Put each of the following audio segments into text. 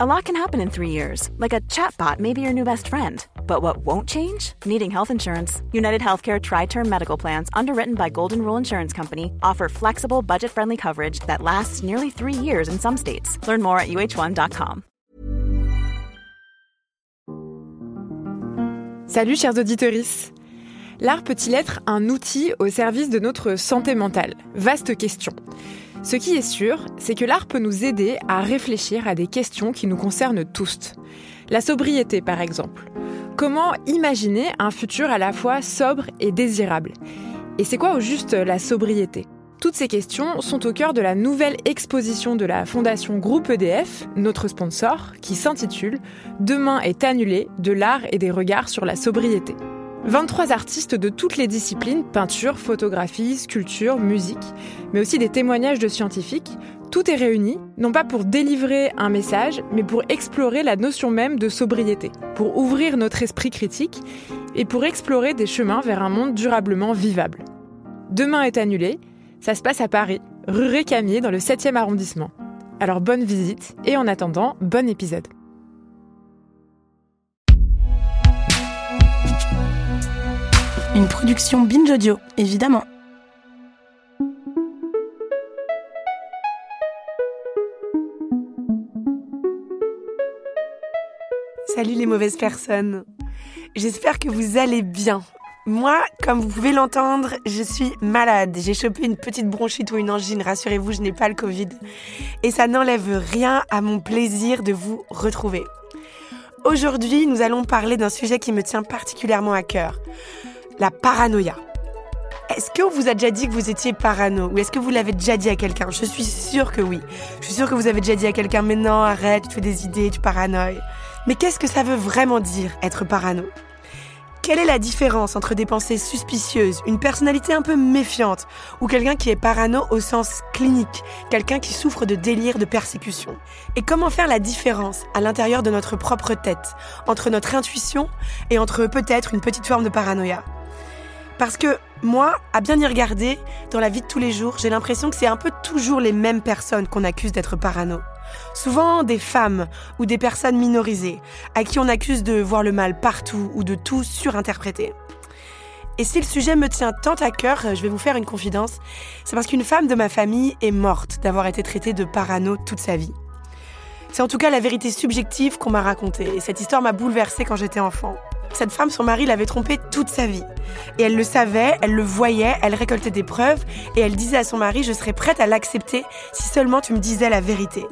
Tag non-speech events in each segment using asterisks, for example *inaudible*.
A lot can happen in three years, like a chatbot may be your new best friend. But what won't change? Needing health insurance. United Healthcare Tri Term Medical Plans, underwritten by Golden Rule Insurance Company, offer flexible, budget friendly coverage that lasts nearly three years in some states. Learn more at uh1.com. Salut, chers auditeurs. L'art peut-il être un outil au service de notre santé mentale Vaste question. Ce qui est sûr, c'est que l'art peut nous aider à réfléchir à des questions qui nous concernent tous. La sobriété, par exemple. Comment imaginer un futur à la fois sobre et désirable? Et c'est quoi au juste la sobriété? Toutes ces questions sont au cœur de la nouvelle exposition de la Fondation Groupe EDF, notre sponsor, qui s'intitule Demain est annulé de l'art et des regards sur la sobriété. 23 artistes de toutes les disciplines, peinture, photographie, sculpture, musique, mais aussi des témoignages de scientifiques, tout est réuni, non pas pour délivrer un message, mais pour explorer la notion même de sobriété, pour ouvrir notre esprit critique et pour explorer des chemins vers un monde durablement vivable. Demain est annulé, ça se passe à Paris, rue Récamier, dans le 7e arrondissement. Alors bonne visite et en attendant, bon épisode. Une production Binge Audio, évidemment. Salut les mauvaises personnes. J'espère que vous allez bien. Moi, comme vous pouvez l'entendre, je suis malade. J'ai chopé une petite bronchite ou une angine. Rassurez-vous, je n'ai pas le Covid. Et ça n'enlève rien à mon plaisir de vous retrouver. Aujourd'hui, nous allons parler d'un sujet qui me tient particulièrement à cœur la paranoïa. Est-ce qu'on vous a déjà dit que vous étiez parano? Ou est-ce que vous l'avez déjà dit à quelqu'un? Je suis sûre que oui. Je suis sûre que vous avez déjà dit à quelqu'un Mais non, arrête, tu fais des idées, tu paranoïes. Mais qu'est-ce que ça veut vraiment dire être parano? Quelle est la différence entre des pensées suspicieuses, une personnalité un peu méfiante, ou quelqu'un qui est parano au sens clinique, quelqu'un qui souffre de délire de persécution? Et comment faire la différence à l'intérieur de notre propre tête, entre notre intuition et entre peut-être une petite forme de paranoïa? Parce que moi, à bien y regarder, dans la vie de tous les jours, j'ai l'impression que c'est un peu toujours les mêmes personnes qu'on accuse d'être parano. Souvent des femmes ou des personnes minorisées, à qui on accuse de voir le mal partout ou de tout surinterpréter. Et si le sujet me tient tant à cœur, je vais vous faire une confidence, c'est parce qu'une femme de ma famille est morte d'avoir été traitée de parano toute sa vie. C'est en tout cas la vérité subjective qu'on m'a racontée, et cette histoire m'a bouleversée quand j'étais enfant. Cette femme, son mari l'avait trompée toute sa vie. Et elle le savait, elle le voyait, elle récoltait des preuves, et elle disait à son mari, je serais prête à l'accepter si seulement tu me disais la vérité.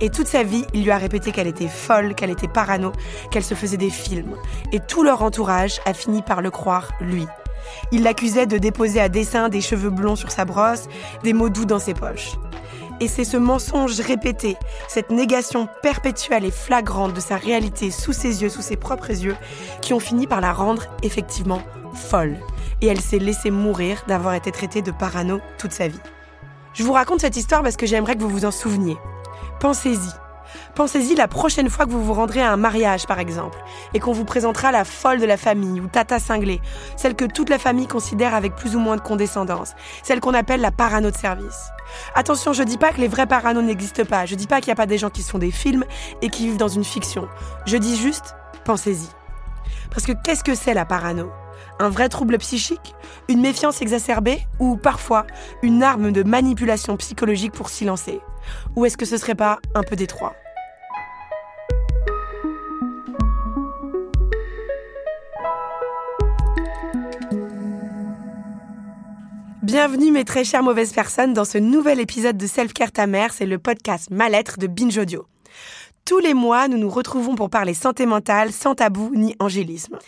Et toute sa vie, il lui a répété qu'elle était folle, qu'elle était parano, qu'elle se faisait des films. Et tout leur entourage a fini par le croire, lui. Il l'accusait de déposer à dessein des cheveux blonds sur sa brosse, des mots doux dans ses poches. Et c'est ce mensonge répété, cette négation perpétuelle et flagrante de sa réalité sous ses yeux, sous ses propres yeux, qui ont fini par la rendre effectivement folle. Et elle s'est laissée mourir d'avoir été traitée de parano toute sa vie. Je vous raconte cette histoire parce que j'aimerais que vous vous en souveniez. Pensez-y. Pensez-y la prochaine fois que vous vous rendrez à un mariage, par exemple, et qu'on vous présentera la folle de la famille ou tata cinglée, celle que toute la famille considère avec plus ou moins de condescendance, celle qu'on appelle la parano de service. Attention, je dis pas que les vrais paranos n'existent pas, je dis pas qu'il n'y a pas des gens qui se font des films et qui vivent dans une fiction. Je dis juste, pensez-y. Parce que qu'est-ce que c'est la parano? Un vrai trouble psychique? Une méfiance exacerbée? Ou parfois une arme de manipulation psychologique pour s'y lancer? Ou est-ce que ce serait pas un peu détroit? Bienvenue mes très chères mauvaises personnes dans ce nouvel épisode de Self Care ta c'est le podcast Mal-être de Binge Audio. Tous les mois, nous nous retrouvons pour parler santé mentale sans tabou ni angélisme.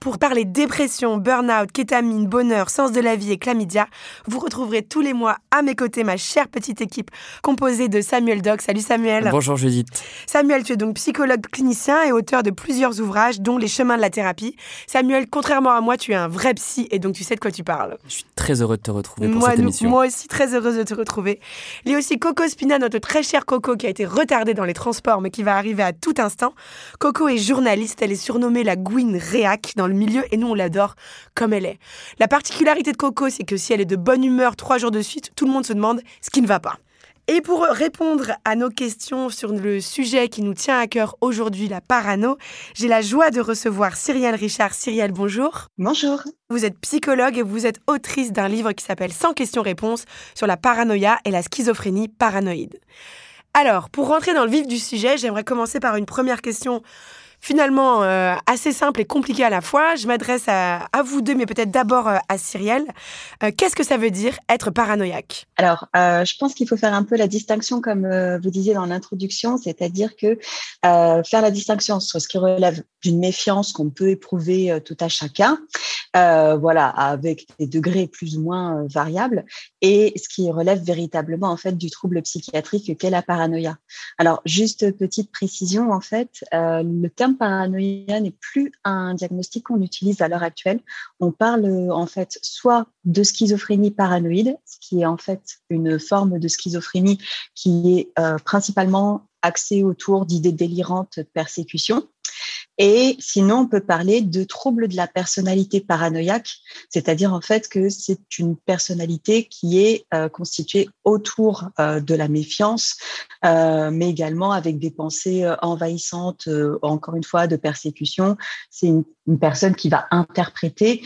Pour parler dépression, burn-out, kétamine, bonheur, sens de la vie et chlamydia, vous retrouverez tous les mois à mes côtés ma chère petite équipe composée de Samuel Doc. Salut Samuel. Bonjour Judith. Samuel, tu es donc psychologue clinicien et auteur de plusieurs ouvrages, dont Les chemins de la thérapie. Samuel, contrairement à moi, tu es un vrai psy et donc tu sais de quoi tu parles. Je suis très heureux de te retrouver pour moi, cette émission. Moi aussi, très heureuse de te retrouver. Il y a aussi Coco Spina, notre très cher Coco, qui a été retardé dans les transports mais qui va arriver à tout instant. Coco est journaliste, elle est surnommée la Gwyn Réac dans le milieu et nous on l'adore comme elle est. La particularité de Coco, c'est que si elle est de bonne humeur trois jours de suite, tout le monde se demande ce qui ne va pas. Et pour répondre à nos questions sur le sujet qui nous tient à cœur aujourd'hui, la parano, j'ai la joie de recevoir Cyrielle Richard. Cyrielle, bonjour. Bonjour. Vous êtes psychologue et vous êtes autrice d'un livre qui s'appelle Sans questions-réponses sur la paranoïa et la schizophrénie paranoïde. Alors, pour rentrer dans le vif du sujet, j'aimerais commencer par une première question finalement euh, assez simple et compliqué à la fois. Je m'adresse à, vous deux, mais peut-être d'abord euh, à Cyrielle. Euh, qu'est-ce que ça veut dire être paranoïaque? Alors, je pense qu'il faut faire un peu la distinction, comme vous disiez dans l'introduction, c'est-à-dire que faire la distinction sur ce qui relève d'une méfiance qu'on peut éprouver tout à chacun, voilà, avec des degrés plus ou moins variables, et ce qui relève véritablement en fait du trouble psychiatrique qu'est la paranoïa. Alors, juste petite précision, en fait, le terme paranoïa n'est plus un diagnostic qu'on utilise à l'heure actuelle. On parle en fait soit de schizophrénie paranoïde, ce qui est en fait une forme de schizophrénie qui est euh, principalement axée autour d'idées délirantes de persécution, et sinon, on peut parler de troubles de la personnalité paranoïaque, c'est-à-dire en fait que c'est une personnalité qui est euh, constituée autour euh, de la méfiance, euh, mais également avec des pensées envahissantes, encore une fois, de persécution. C'est une, une, personne qui va interpréter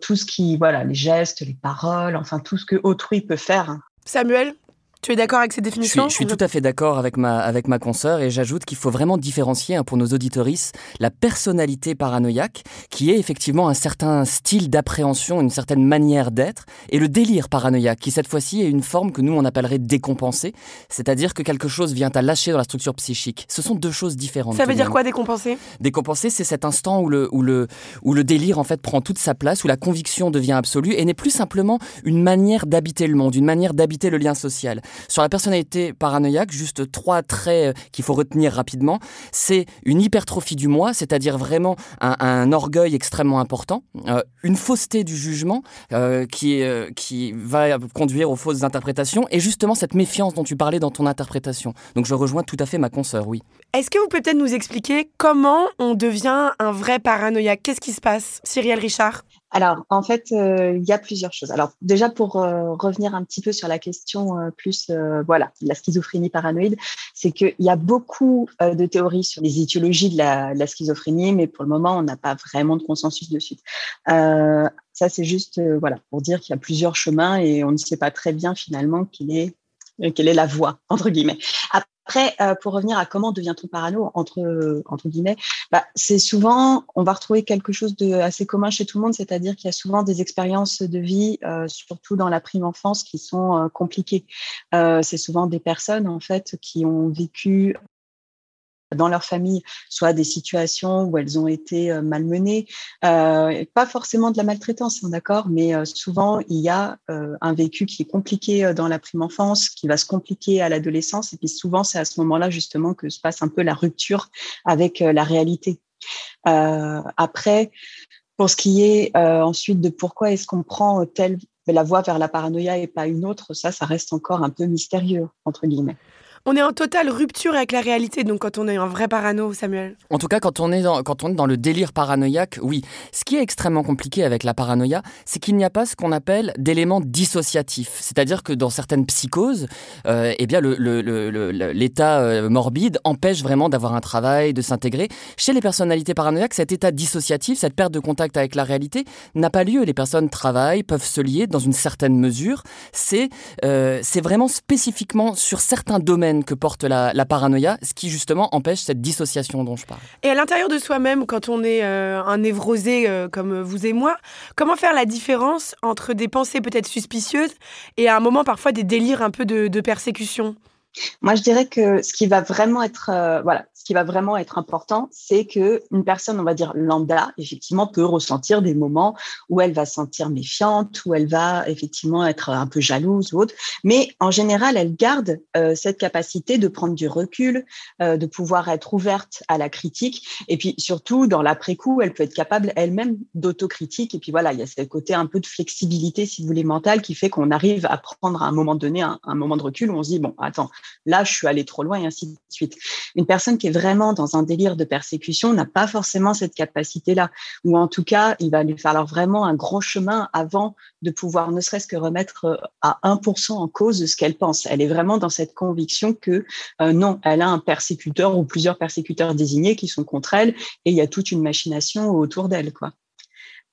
tout ce qui, voilà, les gestes, les paroles, enfin tout ce que autrui peut faire. Samuel, tu es d'accord avec ces définitions Je suis, tout à fait d'accord avec ma, avec ma consoeur et j'ajoute qu'il faut vraiment différencier hein, pour nos auditorices la personnalité paranoïaque, qui est effectivement un certain style d'appréhension, une certaine manière d'être, et le délire paranoïaque, qui cette fois-ci est une forme que nous on appellerait décompensée, c'est-à-dire que quelque chose vient à lâcher dans la structure psychique. Ce sont deux choses différentes. Ça veut dire quoi décompenser? Décompenser, c'est cet instant où le, où, le, où le délire en fait prend toute sa place, où la conviction devient absolue et n'est plus simplement une manière d'habiter le monde, une manière d'habiter le lien social. Sur la personnalité paranoïaque, juste trois traits euh, qu'il faut retenir rapidement. C'est une hypertrophie du moi, c'est-à-dire vraiment un, orgueil extrêmement important, euh, une fausseté du jugement euh, qui, qui va conduire aux fausses interprétations, et justement cette méfiance dont tu parlais dans ton interprétation. Donc je rejoins tout à fait ma consoeur, oui. Est-ce que vous pouvez peut-être nous expliquer comment on devient un vrai paranoïaque? Qu'est-ce qui se passe, Cyrielle Richard? Alors, en fait, euh, il y a plusieurs choses. Alors, déjà pour euh, revenir un petit peu sur la question euh, plus, voilà, la schizophrénie paranoïde, c'est qu'il y a beaucoup de théories sur les étiologies de la, schizophrénie, mais pour le moment, on n'a pas vraiment de consensus dessus. ça, c'est juste, voilà, pour dire qu'il y a plusieurs chemins et on ne sait pas très bien finalement quelle est la voie entre guillemets. Euh, pour revenir à comment devient-on parano, entre, entre guillemets, bah, c'est souvent, on va retrouver quelque chose de assez commun chez tout le monde, c'est-à-dire qu'il y a souvent des expériences de vie, euh, surtout dans la prime enfance, qui sont euh, compliquées. c'est souvent des personnes, en fait, qui ont vécu dans leur famille, soit des situations où elles ont été euh, malmenées, euh, pas forcément de la maltraitance, hein, d'accord, mais euh, souvent il y a un vécu qui est compliqué dans la prime enfance, qui va se compliquer à l'adolescence, et puis souvent c'est à ce moment-là justement que se passe un peu la rupture avec la réalité. après, pour ce qui est ensuite de pourquoi est-ce qu'on prend telle la voie vers la paranoïa et pas une autre, ça, ça reste encore un peu mystérieux entre guillemets on est en totale rupture avec la réalité, donc quand on est un vrai parano, Samuel. En tout cas, quand on est dans, le délire paranoïaque, oui. Ce qui est extrêmement compliqué avec la paranoïa, c'est qu'il n'y a pas ce qu'on appelle d'éléments dissociatifs. C'est-à-dire que dans certaines psychoses, euh, eh bien, l'état euh, morbide empêche vraiment d'avoir un travail, de s'intégrer. Chez les personnalités paranoïaques, cet état dissociatif, cette perte de contact avec la réalité, n'a pas lieu. Les personnes travaillent, peuvent se lier dans une certaine mesure. C'est euh, c'est vraiment spécifiquement sur certains domaines que porte la, paranoïa, ce qui justement empêche cette dissociation dont je parle. Et à l'intérieur de soi-même, quand on est euh, un névrosé euh, comme vous et moi, comment faire la différence entre des pensées peut-être suspicieuses et à un moment parfois des délires un peu de persécution? Moi, je dirais que ce qui va vraiment être, euh, voilà, ce qui va vraiment être important, c'est que une personne, on va dire lambda, effectivement, peut ressentir des moments où elle va se sentir méfiante, où elle va effectivement être un peu jalouse ou autre. Mais en général, elle garde euh, cette capacité de prendre du recul, euh, de pouvoir être ouverte à la critique. Et puis surtout, dans l'après-coup, elle peut être capable elle-même d'autocritique. Et puis voilà, il y a ce côté un peu de flexibilité, si vous voulez, mentale, qui fait qu'on arrive à prendre à un moment donné un, un moment de recul où on se dit bon, attends là, je suis allé trop loin et ainsi de suite. Une personne qui est vraiment dans un délire de persécution n'a pas forcément cette capacité-là, ou en tout cas, il va lui falloir vraiment un grand chemin avant de pouvoir ne serait-ce que remettre euh, à 1% en cause ce qu'elle pense. Elle est vraiment dans cette conviction que euh, non, elle a un persécuteur ou plusieurs persécuteurs désignés qui sont contre elle et il y a toute une machination autour d'elle, quoi.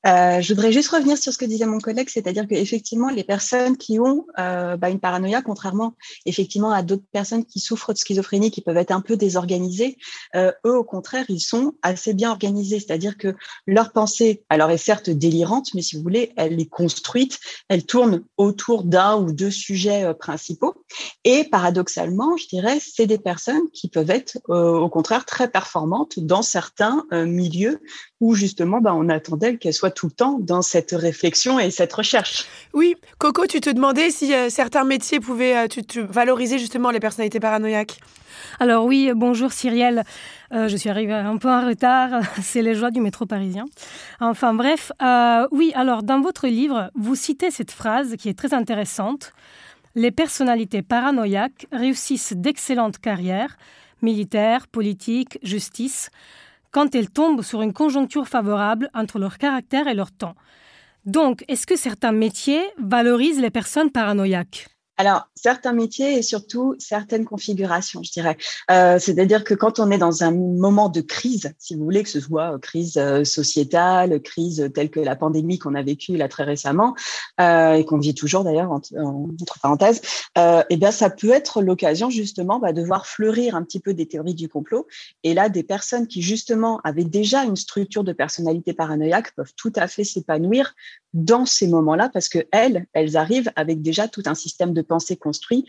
Euh, je voudrais juste revenir sur ce que disait mon collègue, c'est-à-dire qu'effectivement, les personnes qui ont euh, bah, une paranoïa, contrairement effectivement à d'autres personnes qui souffrent de schizophrénie, qui peuvent être un peu désorganisées, euh, eux, au contraire, ils sont assez bien organisés. C'est-à-dire que leur pensée, alors est certes délirante, mais si vous voulez, elle est construite, elle tourne autour d'un ou deux sujets principaux. Et paradoxalement, je dirais, c'est des personnes qui peuvent être au contraire très performantes dans certains milieux où justement, bah, on attendait qu'elles soient tout le temps dans cette réflexion et cette recherche. Oui, Coco, tu te demandais si euh, certains métiers pouvaient euh, tu, valoriser justement les personnalités paranoïaques. Alors oui, bonjour Cyrielle. Euh, je suis arrivée un peu en retard. *laughs* C'est les joies du métro parisien. Enfin bref, oui. Alors dans votre livre, vous citez cette phrase qui est très intéressante. Les personnalités paranoïaques réussissent d'excellentes carrières, militaires, politiques, justice quand elles tombent sur une conjoncture favorable entre leur caractère et leur temps. Donc, est-ce que certains métiers valorisent les personnes paranoïaques? Alors, certains métiers et surtout certaines configurations, je dirais. Euh, C'est-à-dire que quand on est dans un moment de crise, si vous voulez, que ce soit euh, crise euh, sociétale, crise telle que la pandémie qu'on a vécue là très récemment et qu'on vit toujours d'ailleurs entre, entre, parenthèses, euh, et eh bien ça peut être l'occasion justement bah, de voir fleurir un petit peu des théories du complot. Et là, des personnes qui justement avaient déjà une structure de personnalité paranoïaque peuvent tout à fait s'épanouir dans ces moments-là parce que elles, elles arrivent avec déjà tout un système de pensée construit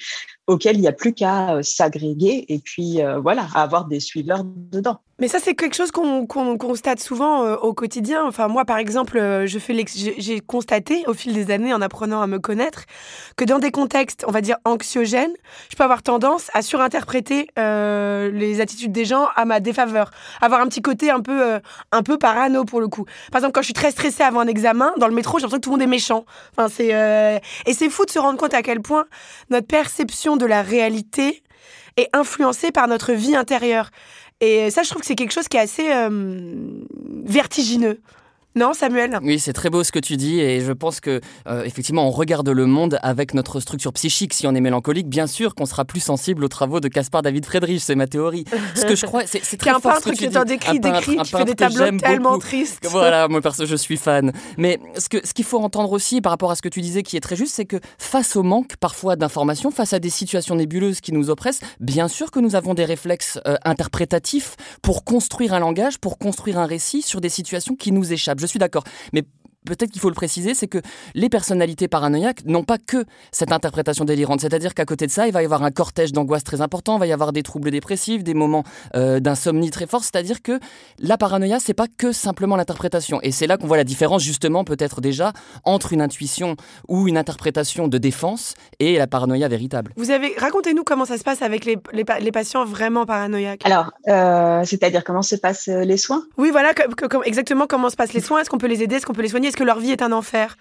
auquel il n'y a plus qu'à euh, s'agréger et puis euh, voilà, avoir des suiveurs dedans. Mais ça, c'est quelque chose qu'on constate souvent euh, au quotidien. Enfin, moi, par exemple, je fais j'ai constaté au fil des années, en apprenant à me connaître, que dans des contextes, on va dire anxiogènes, je peux avoir tendance à surinterpréter les attitudes des gens à ma défaveur, avoir un petit côté un peu, un peu parano pour le coup. Par exemple, quand je suis très stressée avant un examen, dans le métro, j'ai l'impression que tout le monde est méchant. Enfin, c'est et c'est fou de se rendre compte à quel point notre perception de la réalité est influencée par notre vie intérieure. Et ça, je trouve que c'est quelque chose qui est assez euh, vertigineux. Non, Samuel Oui, c'est très beau ce que tu dis et je pense que euh, effectivement on regarde le monde avec notre structure psychique. Si on est mélancolique, bien sûr qu'on sera plus sensible aux travaux de Caspar David Friedrich, c'est ma théorie. Ce que je crois, c'est très fort. un peintre qui t'en décrit, décrit, qui fait des tableaux tellement tristes. Voilà, moi perso, je suis fan. Mais ce que ce qu'il faut entendre aussi par rapport à ce que tu disais, qui est très juste, c'est que face au manque parfois d'informations, face à des situations nébuleuses qui nous oppressent, bien sûr que nous avons des réflexes euh, interprétatifs pour construire un langage, pour construire un récit sur des situations qui nous échappent je suis d'accord. Mais peut-être qu'il faut le préciser, c'est que les personnalités paranoïaques n'ont pas que cette interprétation délirante. C'est-à-dire qu'à côté de ça, il va y avoir un cortège d'angoisse très important, il va y avoir des troubles dépressifs, des moments euh, d'insomnie très forts. C'est-à-dire que la paranoïa, c'est pas que simplement l'interprétation. Et c'est là qu'on voit la différence, justement, peut-être déjà, entre une intuition ou une interprétation de défense et la paranoïa véritable. Vous avez racontez-nous comment ça se passe avec les, les, patients vraiment paranoïaques. Alors, euh, c'est-à-dire comment se passent euh, les soins? Oui, voilà, exactement comment se passent les soins. Est-ce qu'on peut les aider? Est-ce qu'on peut les soigner? Que leur vie est un enfer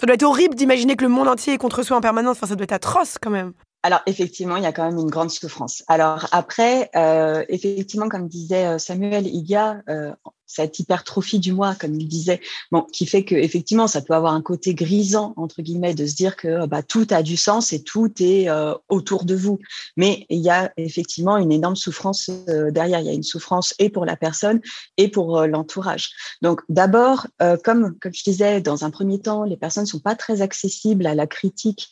Ça doit être horrible d'imaginer que le monde entier est contre soi en permanence. Enfin, ça doit être atroce quand même. Alors effectivement, il y a quand même une grande souffrance. Alors après, euh, effectivement, comme disait euh, Samuel, il y a euh, cette hypertrophie du moi, comme il disait, qui fait que effectivement, ça peut avoir un côté grisant entre guillemets de se dire que bah, tout a du sens et tout est euh, autour de vous. Mais il y a effectivement une énorme souffrance euh, derrière. Il y a une souffrance et pour la personne et pour euh, l'entourage. Donc d'abord, comme comme je disais, dans un premier temps, les personnes sont pas très accessibles à la critique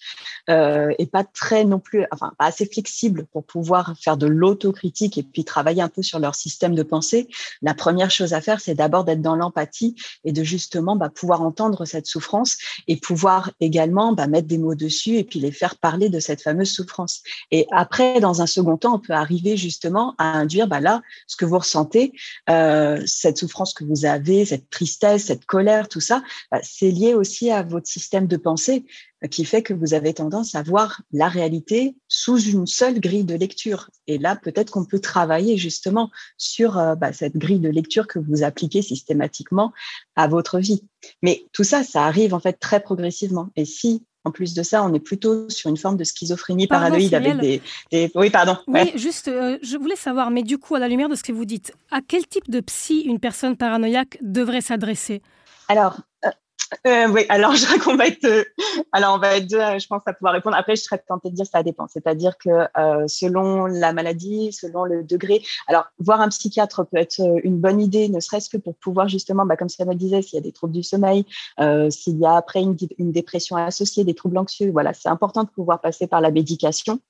et pas très non plus, enfin pas assez flexibles pour pouvoir faire de l'autocritique et puis travailler un peu sur leur système de pensée. La première chose à faire, c'est d'abord d'être dans l'empathie et de justement bah, pouvoir entendre cette souffrance et pouvoir également bah, mettre des mots dessus et puis les faire parler de cette fameuse souffrance. Et après, dans un second temps, on peut arriver justement à induire, bah, là, ce que vous ressentez, euh, cette souffrance que vous avez, cette tristesse, cette colère, tout ça, bah, c'est lié aussi à votre système de pensée qui fait que vous avez tendance à voir la réalité sous une seule grille de lecture. Et là, peut-être qu'on peut travailler justement sur euh, bah, cette grille de lecture que vous appliquez systématiquement à votre vie. Mais tout ça, ça arrive en fait très progressivement. Et si en plus de ça, on est plutôt sur une forme de schizophrénie paranoïde avec des, Oui, pardon. Oui, juste, euh, je voulais savoir, mais du coup, à la lumière de ce que vous dites, à quel type de psy une personne paranoïaque devrait s'adresser? Alors, euh, oui, alors *laughs* je crois qu'on va être, euh, alors on va être deux, euh, je pense, à pouvoir répondre. Après, je serais tentée de dire ça dépend. C'est-à-dire que euh, selon la maladie, selon le degré, alors voir un psychiatre peut être une bonne idée, ne serait-ce que pour pouvoir justement, bah, comme me disait, s'il y a des troubles du sommeil, euh, s'il y a après une, une, dépression associée, des troubles anxieux, voilà, c'est important de pouvoir passer par la médication.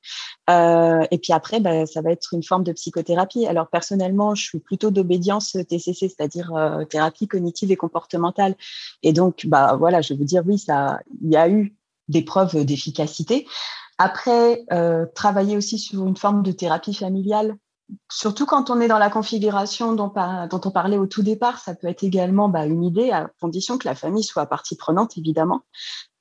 Euh, et puis après, bah, ça va être une forme de psychothérapie. Alors personnellement, je suis plutôt d'obédience TCC, c'est-à-dire thérapie cognitive et comportementale. Et donc, bah voilà, je vais vous dire oui, il y a eu des preuves d'efficacité. Après, euh, travailler aussi sur une forme de thérapie familiale, surtout quand on est dans la configuration dont, dont on parlait au tout départ, ça peut être également bah, une idée, à condition que la famille soit partie prenante, évidemment.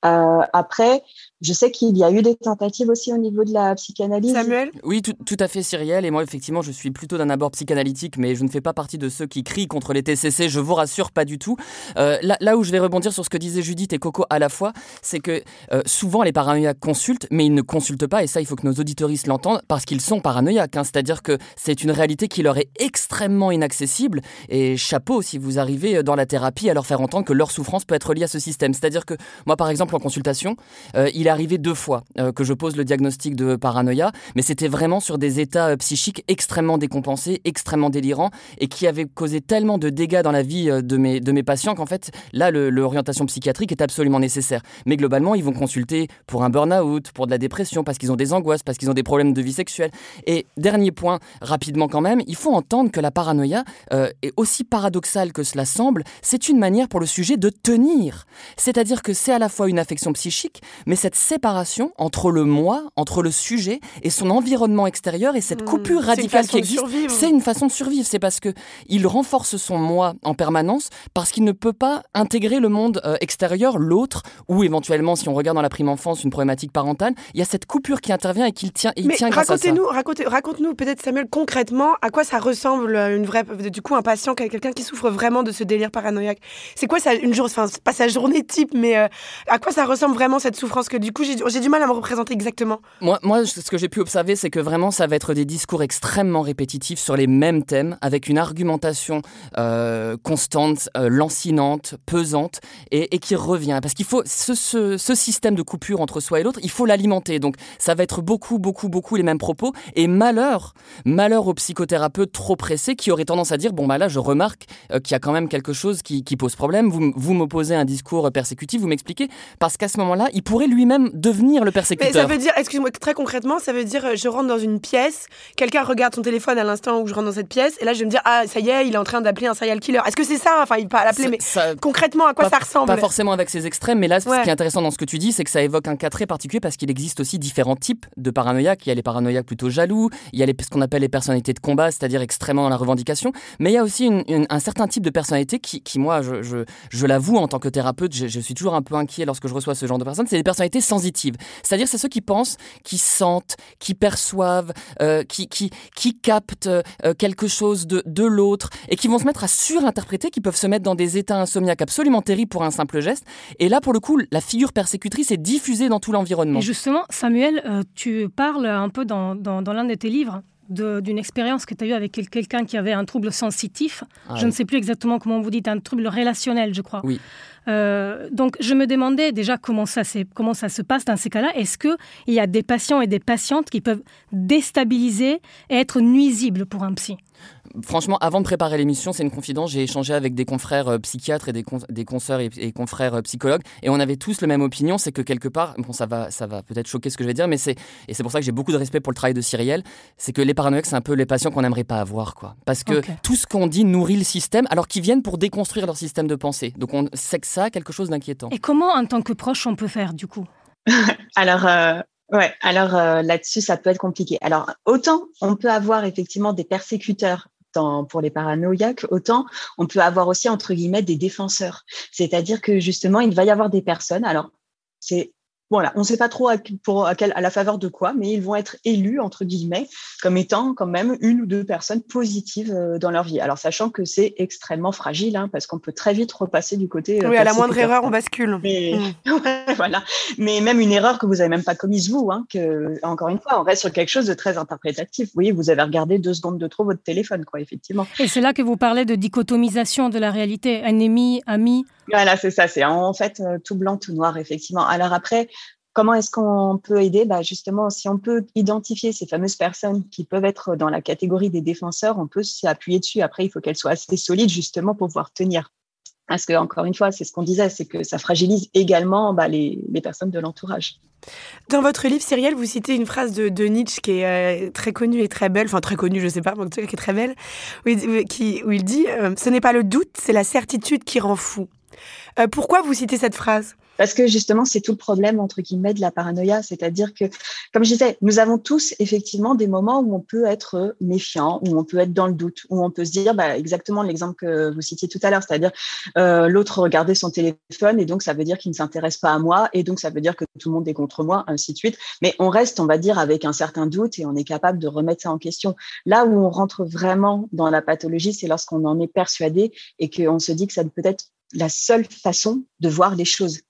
Euh, après, je sais qu'il y a eu des tentatives aussi au niveau de la psychanalyse. Samuel? Oui, tout, tout, à fait, Cyrielle. Et moi, effectivement, je suis plutôt d'un abord psychanalytique, mais je ne fais pas partie de ceux qui crient contre les TCC. Je vous rassure, pas du tout. Euh, là, là, où je vais rebondir sur ce que disaient Judith et Coco à la fois, c'est que euh, souvent les paranoïaques consultent, mais ils ne consultent pas. Et ça, il faut que nos auditoristes l'entendent parce qu'ils sont paranoïaques. Hein. C'est-à-dire que c'est une réalité qui leur est extrêmement inaccessible. Et chapeau si vous arrivez dans la thérapie à leur faire entendre que leur souffrance peut être liée à ce système. C'est-à-dire que moi, par exemple, en consultation, euh, il est arrivé deux fois euh, que je pose le diagnostic de paranoïa, mais c'était vraiment sur des états euh, psychiques extrêmement décompensés, extrêmement délirants, et qui avaient causé tellement de dégâts dans la vie de mes, de mes patients qu'en fait, là, l'orientation psychiatrique est absolument nécessaire. Mais globalement, ils vont consulter pour un burn-out, pour de la dépression, parce qu'ils ont des angoisses, parce qu'ils ont des problèmes de vie sexuelle. Et dernier point, rapidement quand même, il faut entendre que la paranoïa est aussi paradoxale que cela semble, c'est une manière pour le sujet de tenir. C'est-à-dire que c'est à la fois une affection psychique, mais cette séparation entre le moi, entre le sujet et son environnement extérieur et cette hmm, coupure radicale qui existe, c'est une façon de survivre. C'est parce que il renforce son moi en permanence parce qu'il ne peut pas intégrer le monde euh, extérieur, l'autre, ou éventuellement, si on regarde dans la prime enfance, une problématique parentale, il y a cette coupure qui intervient et qu'il tient, il mais tient racontez-nous, racontez, raconte-nous peut-être Samuel concrètement à quoi ça ressemble euh, une vraie, du coup, un patient, quelqu'un qui souffre vraiment de ce délire paranoïaque? C'est quoi ça, une journée, enfin, pas sa journée type, mais euh, à quoi ça ressemble vraiment cette souffrance que du coup j'ai du mal à me représenter exactement Moi, moi ce que j'ai pu observer, c'est que vraiment ça va être des discours extrêmement répétitifs sur les mêmes thèmes, avec une argumentation euh, constante, euh, lancinante, pesante, et, qui revient. Parce qu'il faut ce, ce, système de coupure entre soi et l'autre, il faut l'alimenter. Donc ça va être beaucoup, beaucoup, beaucoup les mêmes propos. Et malheur, malheur aux psychothérapeutes trop pressés qui auraient tendance à dire bon bah là je remarque euh, qu'il y a quand même quelque chose qui, qui pose problème. Vous, vous m'opposez un discours persécutif, vous m'expliquez parce qu'à ce moment-là, il pourrait lui-même devenir le persécuteur. Mais ça veut dire, excuse-moi, très concrètement, ça veut dire, euh, je rentre dans une pièce, quelqu'un regarde son téléphone à l'instant où je rentre dans cette pièce, et là je vais me dire, ah, ça y est, il est en train d'appeler un serial killer. Est-ce que c'est ça? Enfin, il pas l'appeler, mais concrètement, à quoi ça ressemble? Pas forcément avec ces extrêmes, mais là, ce qui est intéressant dans ce que tu dis, c'est que ça évoque un cas très particulier parce qu'il existe aussi différents types de paranoïaques. Il y a les paranoïaques plutôt jaloux, il y a les, ce qu'on appelle les personnalités de combat, c'est-à-dire extrêmement dans la revendication, mais il y a aussi un certain type de personnalité qui, qui moi, je, je, je l'avoue, en tant que thérapeute, je, je suis toujours un peu inquiet lorsque je reçois ce genre de personnes, c'est des personnalités sensitives. C'est-à-dire, c'est ceux qui pensent, qui sentent, qui perçoivent, euh, qui, qui, qui captent euh, quelque chose de, de l'autre et qui vont se mettre à surinterpréter, qui peuvent se mettre dans des états insomniaques absolument terribles pour un simple geste. Et là, pour le coup, la figure persécutrice est diffusée dans tout l'environnement. Et justement, Samuel, euh, tu parles un peu dans, dans l'un de tes livres d'une expérience que tu as eue avec quelqu'un qui avait un trouble sensitif. Ah je ne sais plus exactement comment vous dites, un trouble relationnel, je crois. Oui. Euh, donc, je me demandais déjà comment ça, comment ça se passe dans ces cas-là. Est-ce qu'il y a des patients et des patientes qui peuvent déstabiliser et être nuisibles pour un psy? Franchement, avant de préparer l'émission, c'est une confidence. J'ai échangé avec des confrères euh, psychiatres et des, des consoeurs et, confrères euh, psychologues, et on avait tous la même opinion. C'est que quelque part, bon, ça va, ça va peut-être choquer ce que je vais dire, mais c'est et c'est pour ça que j'ai beaucoup de respect pour le travail de Cyrielle. C'est que les paranoïaques, c'est un peu les patients qu'on n'aimerait pas avoir, quoi. Parce que tout ce qu'on dit nourrit le système, alors qu'ils viennent pour déconstruire leur système de pensée. Donc on sait que ça a quelque chose d'inquiétant. Et comment, en tant que proche, on peut faire du coup? *laughs* Alors, euh, Ouais, alors là-dessus, ça peut être compliqué. Alors, autant on peut avoir effectivement des persécuteurs pour les paranoïaques, autant on peut avoir aussi, entre guillemets, des défenseurs. C'est-à-dire que justement, il va y avoir des personnes, alors c'est voilà, on ne sait pas trop à, pour, à, à, la faveur de quoi, mais ils vont être élus, entre guillemets, comme étant quand même une ou deux personnes positives euh, dans leur vie. Alors, sachant que c'est extrêmement fragile, hein, parce qu'on peut très vite repasser du côté. Euh, oui, à la moindre erreur, on bascule. Mais, mm. *laughs* voilà. Mais même une erreur que vous n'avez même pas commise, vous, hein, que, encore une fois, on reste sur quelque chose de très interprétatif. Vous voyez, vous avez regardé deux secondes de trop votre téléphone, quoi, effectivement. Et c'est là que vous parlez de dichotomisation de la réalité, ennemi, ami. Voilà, c'est ça, c'est en fait euh, tout blanc, tout noir, effectivement. Alors après, Comment est-ce qu'on peut aider? Bah Justement, si on peut identifier ces fameuses personnes qui peuvent être dans la catégorie des défenseurs, on peut s'appuyer dessus. Après, il faut qu'elles soient assez solides justement pour pouvoir tenir. Parce que, encore une fois, c'est ce qu'on disait, c'est que ça fragilise également bah, les, personnes de l'entourage. Dans votre livre, Cyrielle, vous citez une phrase de, Nietzsche qui est euh, très connue et très belle, enfin très connue, je ne sais pas, mais qui est très belle, où il, qui, où il dit euh, Ce n'est pas le doute, c'est la certitude qui rend fou. Euh, pourquoi vous citez cette phrase? Parce que justement, c'est tout le problème, entre guillemets, de la paranoïa. C'est-à-dire que, comme je disais, nous avons tous effectivement des moments où on peut être méfiant, où on peut être dans le doute, où on peut se dire, bah, exactement l'exemple que vous citiez tout à l'heure, c'est-à-dire euh, l'autre regardait son téléphone et donc ça veut dire qu'il ne s'intéresse pas à moi et donc ça veut dire que tout le monde est contre moi, ainsi de suite. Mais on reste, on va dire, avec un certain doute et on est capable de remettre ça en question. Là où on rentre vraiment dans la pathologie, c'est lorsqu'on en est persuadé et qu'on se dit que ça peut être la seule façon de voir les choses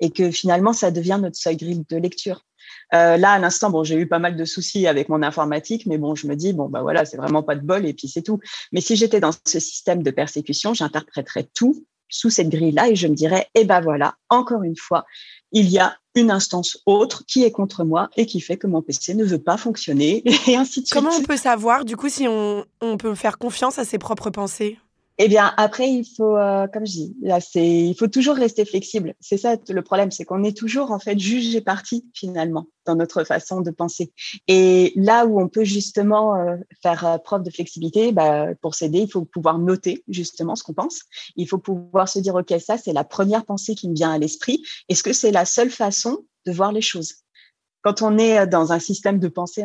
et que finalement, ça devient notre seuil grille de lecture. Euh, là, à l'instant, bon, j'ai eu pas mal de soucis avec mon informatique, mais bon, je me dis, bon, bah voilà, c'est vraiment pas de bol et puis c'est tout. Mais si j'étais dans ce système de persécution, j'interpréterais tout sous cette grille-là et je me dirais, eh ben voilà, encore une fois, il y a une instance autre qui est contre moi et qui fait que mon PC ne veut pas fonctionner *laughs* et ainsi de suite. Comment on peut savoir, du coup, si on, on peut faire confiance à ses propres pensées? Eh bien, après, il faut, euh, comme je dis, là, c'est, il faut toujours rester flexible. C'est ça le problème, c'est qu'on est toujours en fait juge et parti finalement dans notre façon de penser. Et là où on peut justement euh, faire euh, preuve de flexibilité, bah, pour s'aider, il faut pouvoir noter justement ce qu'on pense. Il faut pouvoir se dire, ok, ça c'est la première pensée qui me vient à l'esprit. Est-ce que c'est la seule façon de voir les choses? Quand on est dans un système de pensée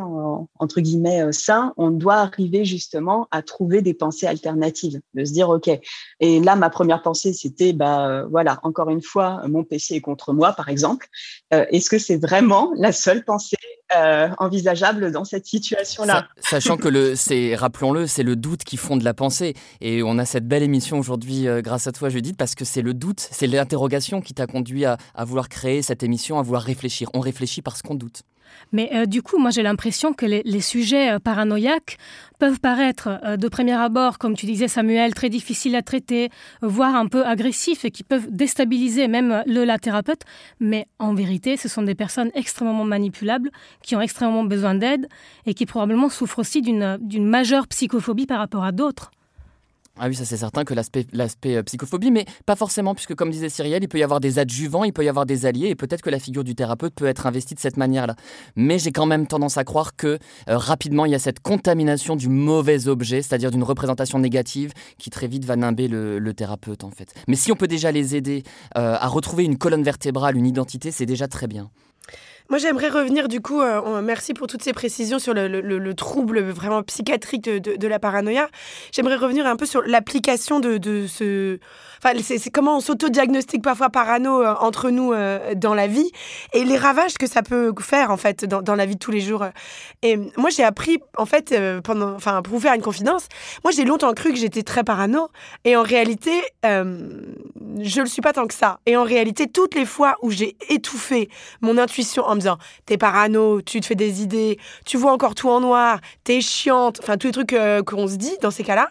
entre guillemets euh, sain, on doit arriver justement à trouver des pensées alternatives, de se dire ok. Et là, ma première pensée, c'était bah euh, voilà, encore une fois, mon PC est contre moi, par exemple. Euh, est-ce que c'est vraiment la seule pensée envisageable dans cette situation-là Sachant que le, c'est, rappelons-le, c'est le doute qui fonde la pensée. Et on a cette belle émission aujourd'hui grâce à toi, Judith, parce que c'est le doute, c'est l'interrogation qui t'a conduit à vouloir créer cette émission, à vouloir réfléchir. On réfléchit parce qu'on doute. Mais euh, du coup, moi j'ai l'impression que les, sujets euh, paranoïaques peuvent paraître euh, de premier abord, comme tu disais Samuel, très difficiles à traiter, voire un peu agressifs et qui peuvent déstabiliser même le la thérapeute. Mais en vérité, ce sont des personnes extrêmement manipulables, qui ont extrêmement besoin d'aide et qui probablement souffrent aussi d'une majeure psychophobie par rapport à d'autres. Ah oui, ça c'est certain que l'aspect euh, psychophobie, mais pas forcément, puisque comme disait Cyrielle, il peut y avoir des adjuvants, il peut y avoir des alliés, et peut-être que la figure du thérapeute peut être investie de cette manière-là. Mais j'ai quand même tendance à croire que euh, rapidement, il y a cette contamination du mauvais objet, c'est-à-dire d'une représentation négative, qui très vite va nimber le, thérapeute en fait. Mais si on peut déjà les aider euh, à retrouver une colonne vertébrale, une identité, c'est déjà très bien. Moi, j'aimerais revenir du coup, euh, merci pour toutes ces précisions sur le, le, trouble vraiment psychiatrique de, la paranoïa. J'aimerais revenir un peu sur l'application de, ce... Enfin, c'est comment on s'auto-diagnostique parfois parano euh, entre nous euh, dans la vie et les ravages que ça peut faire en fait dans, la vie de tous les jours. Et moi, j'ai appris en fait, pendant, enfin, pour vous faire une confidence, moi j'ai longtemps cru que j'étais très parano et en réalité, je le suis pas tant que ça. Et en réalité, toutes les fois où j'ai étouffé mon intuition en en disant t'es parano, tu te fais des idées, tu vois encore tout en noir, t'es chiante, enfin tous les trucs euh, qu'on se dit dans ces cas-là,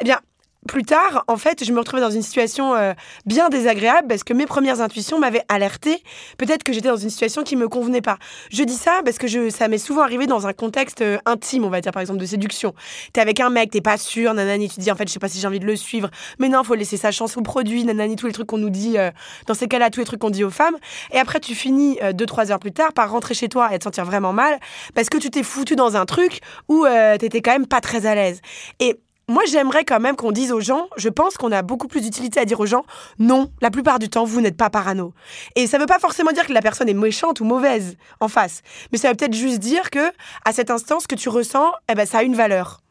eh bien plus tard, en fait, je me retrouvais dans une situation euh, bien désagréable parce que mes premières intuitions m'avaient alerté. Peut-être que j'étais dans une situation qui me convenait pas. Je dis ça parce que je, ça m'est souvent arrivé dans un contexte euh, intime, on va dire par exemple de séduction. T'es avec un mec, t'es pas sûr, nanani, tu dis en fait, je sais pas si j'ai envie de le suivre, mais non, faut laisser sa chance au produit, nanani, tous les trucs qu'on nous dit euh, dans ces cas-là, tous les trucs qu'on dit aux femmes. Et après, tu finis deux trois heures plus tard par rentrer chez toi et te sentir vraiment mal parce que tu t'es foutu dans un truc où t'étais quand même pas très à l'aise. Et moi, j'aimerais quand même qu'on dise aux gens, je pense qu'on a beaucoup plus d'utilité à dire aux gens, non, la plupart du temps, vous n'êtes pas parano. Et ça ne veut pas forcément dire que la personne est méchante ou mauvaise en face, mais ça veut peut-être juste dire que, à cet instant, ce que tu ressens, eh ben, ça a une valeur.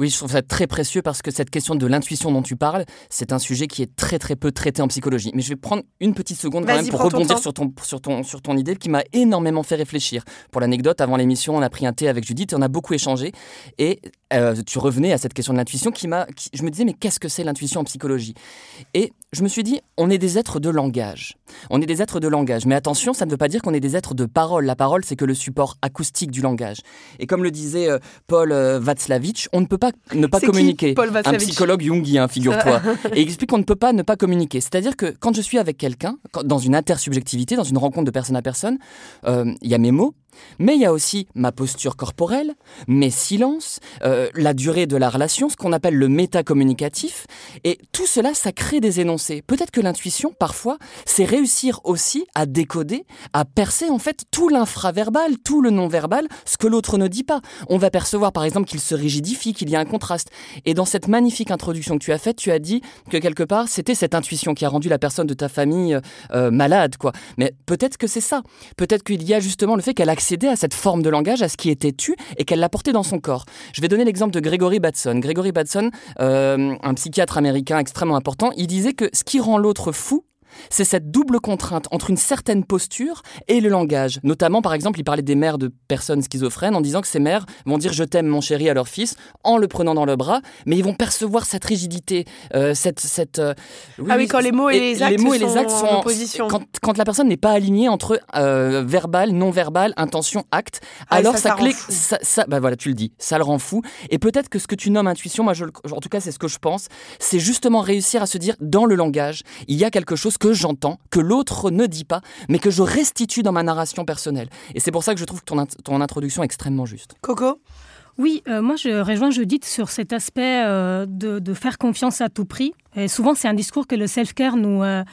Oui, je trouve ça très précieux parce que cette question de l'intuition dont tu parles, c'est un sujet qui est très très peu traité en psychologie. Mais je vais prendre une petite seconde quand même pour rebondir sur ton, sur, ton, sur ton idée qui m'a énormément fait réfléchir. Pour l'anecdote, avant l'émission, on a pris un thé avec Judith et on a beaucoup échangé. Et euh, tu revenais à cette question de l'intuition qui m'a... Je me disais, mais qu'est-ce que c'est l'intuition en psychologie? Et je me suis dit, on est des êtres de langage. On est des êtres de langage. Mais attention, ça ne veut pas dire qu'on est des êtres de parole. La parole, c'est que le support acoustique du langage. Et comme le disait euh, Paul euh, on ne peut pas ne pas communiquer. un psychologue jungien, figure-toi. *laughs* et il explique qu'on ne peut pas ne pas communiquer. C'est-à-dire que quand je suis avec quelqu'un, dans une intersubjectivité, dans une rencontre de personne à personne, euh, il y a mes mots, mais il y a aussi ma posture corporelle, mes silences, euh, la durée de la relation, ce qu'on appelle le métacommunicatif. Et tout cela, ça crée des énoncés. Peut-être que l'intuition, parfois, c'est réussir aussi à décoder, à percer en fait tout l'infraverbal, tout le non-verbal, ce que l'autre ne dit pas. On va percevoir par exemple qu'il se rigidifie, qu'il y a un contraste. Et dans cette magnifique introduction que tu as faite, tu as dit que quelque part, c'était cette intuition qui a rendu la personne de ta famille euh, malade, quoi. Mais peut-être que c'est ça. Peut-être qu'il y a justement le fait qu'elle a accéder à cette forme de langage, à ce qui était tu, et qu'elle l'a porté dans son corps. Je vais donner l'exemple de Gregory Batson. Gregory Batson, euh, un psychiatre américain extrêmement important, il disait que ce qui rend l'autre fou, c'est cette double contrainte entre une certaine posture et le langage. Notamment, par exemple, il parlait des mères de personnes schizophrènes en disant que ces mères vont dire je t'aime mon chéri à leur fils en le prenant dans le bras, mais ils vont percevoir cette rigidité, euh, cette... cette euh, ah oui, quand les mots et les actes, mots et les actes sont, en opposition. Quand, quand, la personne n'est pas alignée entre euh, verbal, non-verbal, intention, acte, ah, alors ça, ça, ça, bah voilà, tu le dis, ça le rend fou. Et peut-être que ce que tu nommes intuition, moi, je, en tout cas, c'est ce que je pense, c'est justement réussir à se dire dans le langage, il y a quelque chose que j'entends, que l'autre ne dit pas, mais que je restitue dans ma narration personnelle. Et c'est pour ça que je trouve ton, ton introduction extrêmement juste. Coco? Oui, euh, moi je rejoins Judith sur cet aspect euh, de, faire confiance à tout prix. Et souvent c'est un discours que le self-care nous, euh,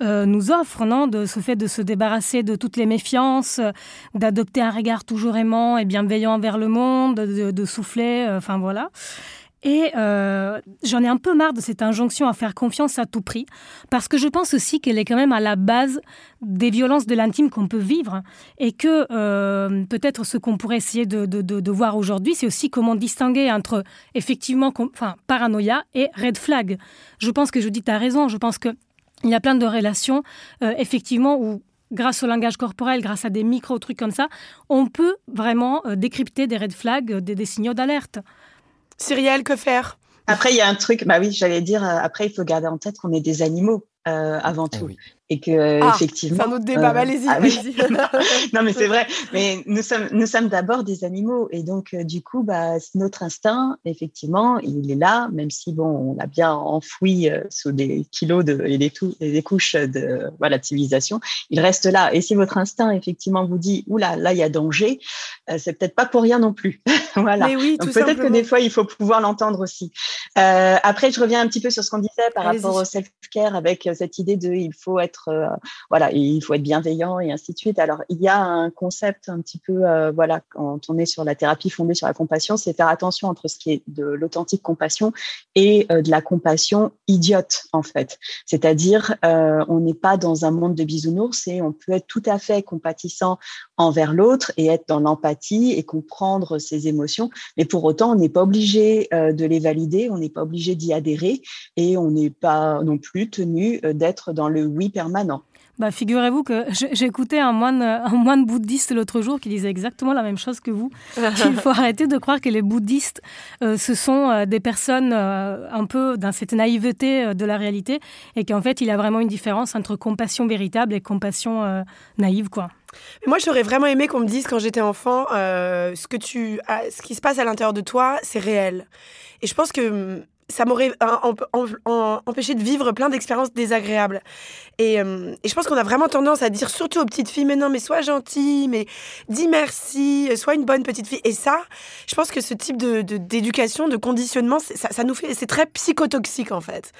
nous offre, non? De ce fait de se débarrasser de toutes les méfiances, d'adopter un regard toujours aimant et bienveillant envers le monde, de, de souffler, enfin voilà. Et euh, j'en ai un peu marre de cette injonction à faire confiance à tout prix, parce que je pense aussi qu'elle est quand même à la base des violences de l'intime qu'on peut vivre, et que euh, peut-être ce qu'on pourrait essayer de, voir aujourd'hui, c'est aussi comment distinguer entre effectivement enfin, paranoïa et red flag. Je pense que tu as raison, je pense qu'il y a plein de relations, euh, effectivement, où grâce au langage corporel, grâce à des micro-trucs comme ça, on peut vraiment décrypter des red flags, des signaux d'alerte. Cyrielle, que faire? Après, il y a un truc, bah oui, j'allais dire, euh, après, il faut garder en tête qu'on est des animaux. Euh, avant eh tout. Et que euh, ah, effectivement. C'est un autre débat, allez-y. Ah *laughs* non, mais c'est vrai. Mais nous sommes, nous sommes d'abord des animaux, et donc du coup, bah, notre instinct, effectivement, il est là, même si bon, on l'a bien enfoui sous des kilos de, et des, tout, et des couches de voilà civilisation, il reste là. Et si votre instinct, effectivement, vous dit, oula, là, il y a danger, c'est peut-être pas pour rien non plus. *laughs* voilà. Mais oui, donc peut-être que des fois, il faut pouvoir l'entendre aussi. après, je reviens un petit peu sur ce qu'on disait par rapport au self-care avec cette idée de il faut être euh, voilà il faut être bienveillant et ainsi de suite. Alors il y a un concept un petit peu euh, voilà quand on est sur la thérapie fondée sur la compassion, c'est faire attention entre ce qui est de l'authentique compassion et euh, de la compassion idiote en fait. C'est-à-dire on n'est pas dans un monde de bisounours et on peut être tout à fait compatissant envers l'autre et être dans l'empathie et comprendre ses émotions, mais pour autant on n'est pas obligé de les valider, on n'est pas obligé d'y adhérer et on n'est pas non plus tenu d'être dans le oui permanent. Bah, figurez-vous que écouté un moine, un moine bouddhiste l'autre jour qui disait exactement la même chose que vous. Il faut *laughs* arrêter de croire que les bouddhistes, euh, ce sont euh, des personnes un peu dans cette naïveté de la réalité et qu'en fait, il y a vraiment une différence entre compassion véritable et compassion naïve. quoi. Moi, j'aurais vraiment aimé qu'on me dise quand j'étais enfant, ce, que tu, ce qui se passe à l'intérieur de toi, c'est réel. Et je pense que hum, ça m'aurait empêché de vivre plein d'expériences désagréables. Euh, et, je pense qu'on a vraiment tendance à dire, surtout aux petites filles, mais non, mais sois gentille, mais dis merci, sois une bonne petite fille. Et ça, je pense que ce type de, d'éducation, de, conditionnement, ça, nous fait, c'est très psychotoxique en fait.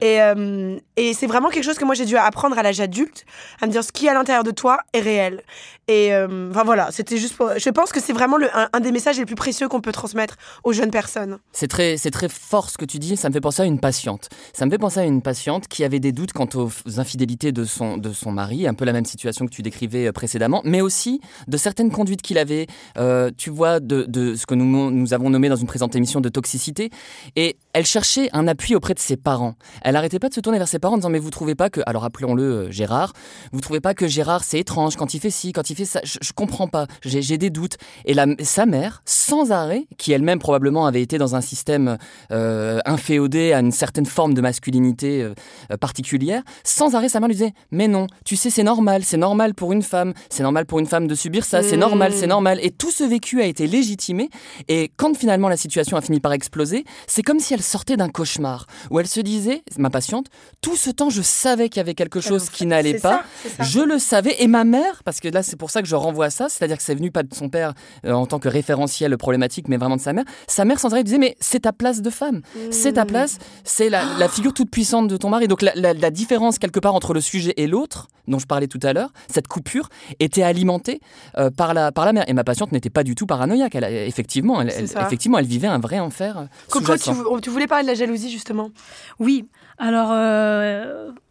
Et, euh, c'est vraiment quelque chose que moi j'ai dû apprendre à l'âge adulte, à me dire ce qui est à l'intérieur de toi est réel. Et euh, voilà, c'était juste pour... Je pense que c'est vraiment le, un, des messages les plus précieux qu'on peut transmettre aux jeunes personnes. C'est très, c'est très fort ce que tu ça me fait penser à une patiente. Ça me fait penser à une patiente qui avait des doutes quant aux infidélités de son, de son mari, un peu la même situation que tu décrivais euh, précédemment, mais aussi de certaines conduites qu'il avait, euh, tu vois, de, de, ce que nous, nous avons nommé dans une présente émission de toxicité. Et elle cherchait un appui auprès de ses parents. Elle n'arrêtait pas de se tourner vers ses parents en disant, mais vous trouvez pas que, alors appelons-le euh, Gérard, vous trouvez pas que Gérard c'est étrange quand il fait ci, quand il fait ça, je, je comprends pas, j'ai des doutes. Et la, sa mère, sans arrêt, qui elle-même probablement avait été dans un système euh, inféodé à une certaine forme de masculinité euh, particulière, sans arrêt, sa mère lui disait Mais non, tu sais, c'est normal, c'est normal pour une femme, c'est normal pour une femme de subir ça, c'est normal, c'est mmh. normal. Et tout ce vécu a été légitimé. Et quand finalement la situation a fini par exploser, c'est comme si elle sortait d'un cauchemar, où elle se disait, ma patiente, tout ce temps, je savais qu'il y avait quelque chose qui n'allait pas, je le savais, et ma mère, parce que là, c'est pour ça que je renvoie à ça, c'est-à-dire que c'est venu pas de son père euh, en tant que référentiel problématique, mais vraiment de sa mère. Sa mère, sans arrêt, disait Mais c'est ta place de femme, c'est ta mmh. place, c'est la, figure toute puissante de ton mari. Donc la, différence, quelque part, entre le sujet et l'autre, dont je parlais tout à l'heure, cette coupure, était alimentée euh, par, la, par la mère. Et ma patiente n'était pas du tout paranoïaque. Elle, effectivement, elle, effectivement, elle vivait un vrai enfer. Euh, Coco, tu, tu, voulais parler de la jalousie, justement Oui. Alors,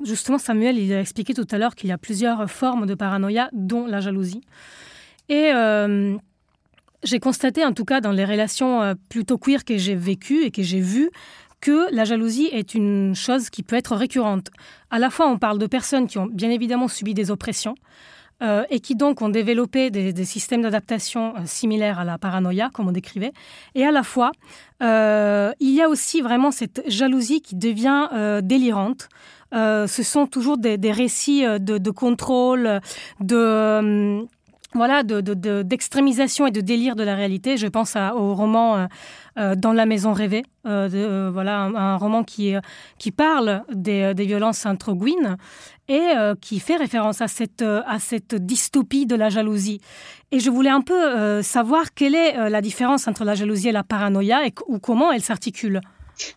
justement, Samuel, il a expliqué tout à l'heure qu'il y a plusieurs formes de paranoïa, dont la jalousie. Et euh, j'ai constaté, en tout cas dans les relations euh, plutôt queer que j'ai vécues et que j'ai vues, que la jalousie est une chose qui peut être récurrente. À la fois, on parle de personnes qui ont bien évidemment subi des oppressions euh, et qui donc ont développé des, systèmes d'adaptation similaires à la paranoïa, comme on décrivait, et à la fois, il y a aussi vraiment cette jalousie qui devient délirante. ce sont toujours des, récits de, de, contrôle, de voilà, d'extrémisation de, et de délire de la réalité. Je pense au roman euh, euh, Dans la maison rêvée, euh, voilà, un, roman qui, qui parle des, violences androgynes et qui fait référence à cette, à cette dystopie de la jalousie. Et je voulais un peu savoir quelle est la différence entre la jalousie et la paranoïa et, ou comment elle s'articule.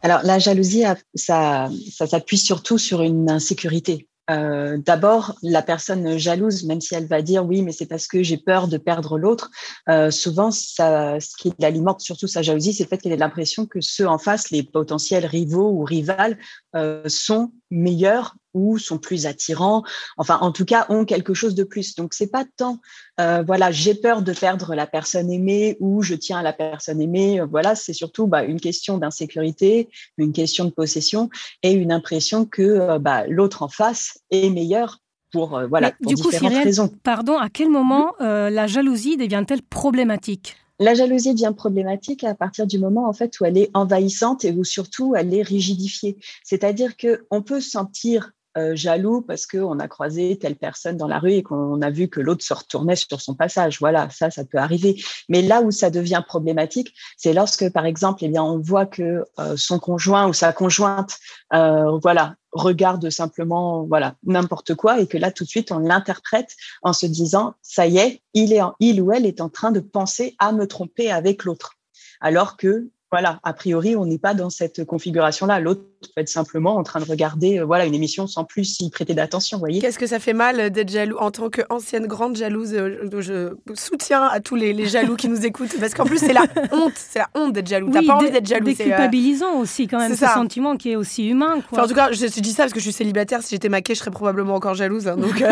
Alors, la jalousie, ça, ça s'appuie surtout sur une insécurité. Euh, d'abord, la personne jalouse, même si elle va dire oui, mais c'est parce que j'ai peur de perdre l'autre, euh, souvent, ça, ce qui l'alimente surtout sa jalousie, c'est le fait qu'elle ait l'impression que ceux en face, les potentiels rivaux ou rivales, euh, sont meilleurs ou sont plus attirants, enfin en tout cas ont quelque chose de plus. Donc c'est pas tant euh, voilà j'ai peur de perdre la personne aimée ou je tiens à la personne aimée. Euh, voilà c'est surtout bah, une question d'insécurité, une question de possession et une impression que euh, bah, l'autre en face est meilleur pour voilà pour du coup, raisons. Pardon, à quel moment la jalousie devient-elle problématique? La jalousie devient problématique à partir du moment en fait où elle est envahissante et où surtout elle est rigidifiée. C'est-à-dire que on peut sentir euh, jaloux parce qu'on a croisé telle personne dans la rue et qu'on a vu que l'autre se retournait sur son passage. Voilà, ça, ça peut arriver. Mais là où ça devient problématique, c'est lorsque, par exemple, eh bien, on voit que euh, son conjoint ou sa conjointe, euh, voilà, regarde simplement, voilà, n'importe quoi et que là, tout de suite, on l'interprète en se disant, ça y est, il est, il ou elle est en train de penser à me tromper avec l'autre. Alors que voilà, a priori, on n'est pas dans cette configuration-là. L'autre peut être simplement en train de regarder euh, voilà, une émission sans plus y prêter d'attention. voyez Qu'est-ce que ça fait mal d'être jaloux En tant qu'ancienne grande jalouse, euh, je soutiens à tous les, jaloux qui nous écoutent. Parce qu'en plus, c'est la *laughs* honte. C'est la honte d'être jaloux. T'as pas envie d'être jaloux. C'est euh, culpabilisant aussi, quand même, ce sentiment qui est aussi humain. en tout cas, je, dis ça parce que je suis célibataire. Si j'étais maquée, je serais probablement encore jalouse. Hein, donc,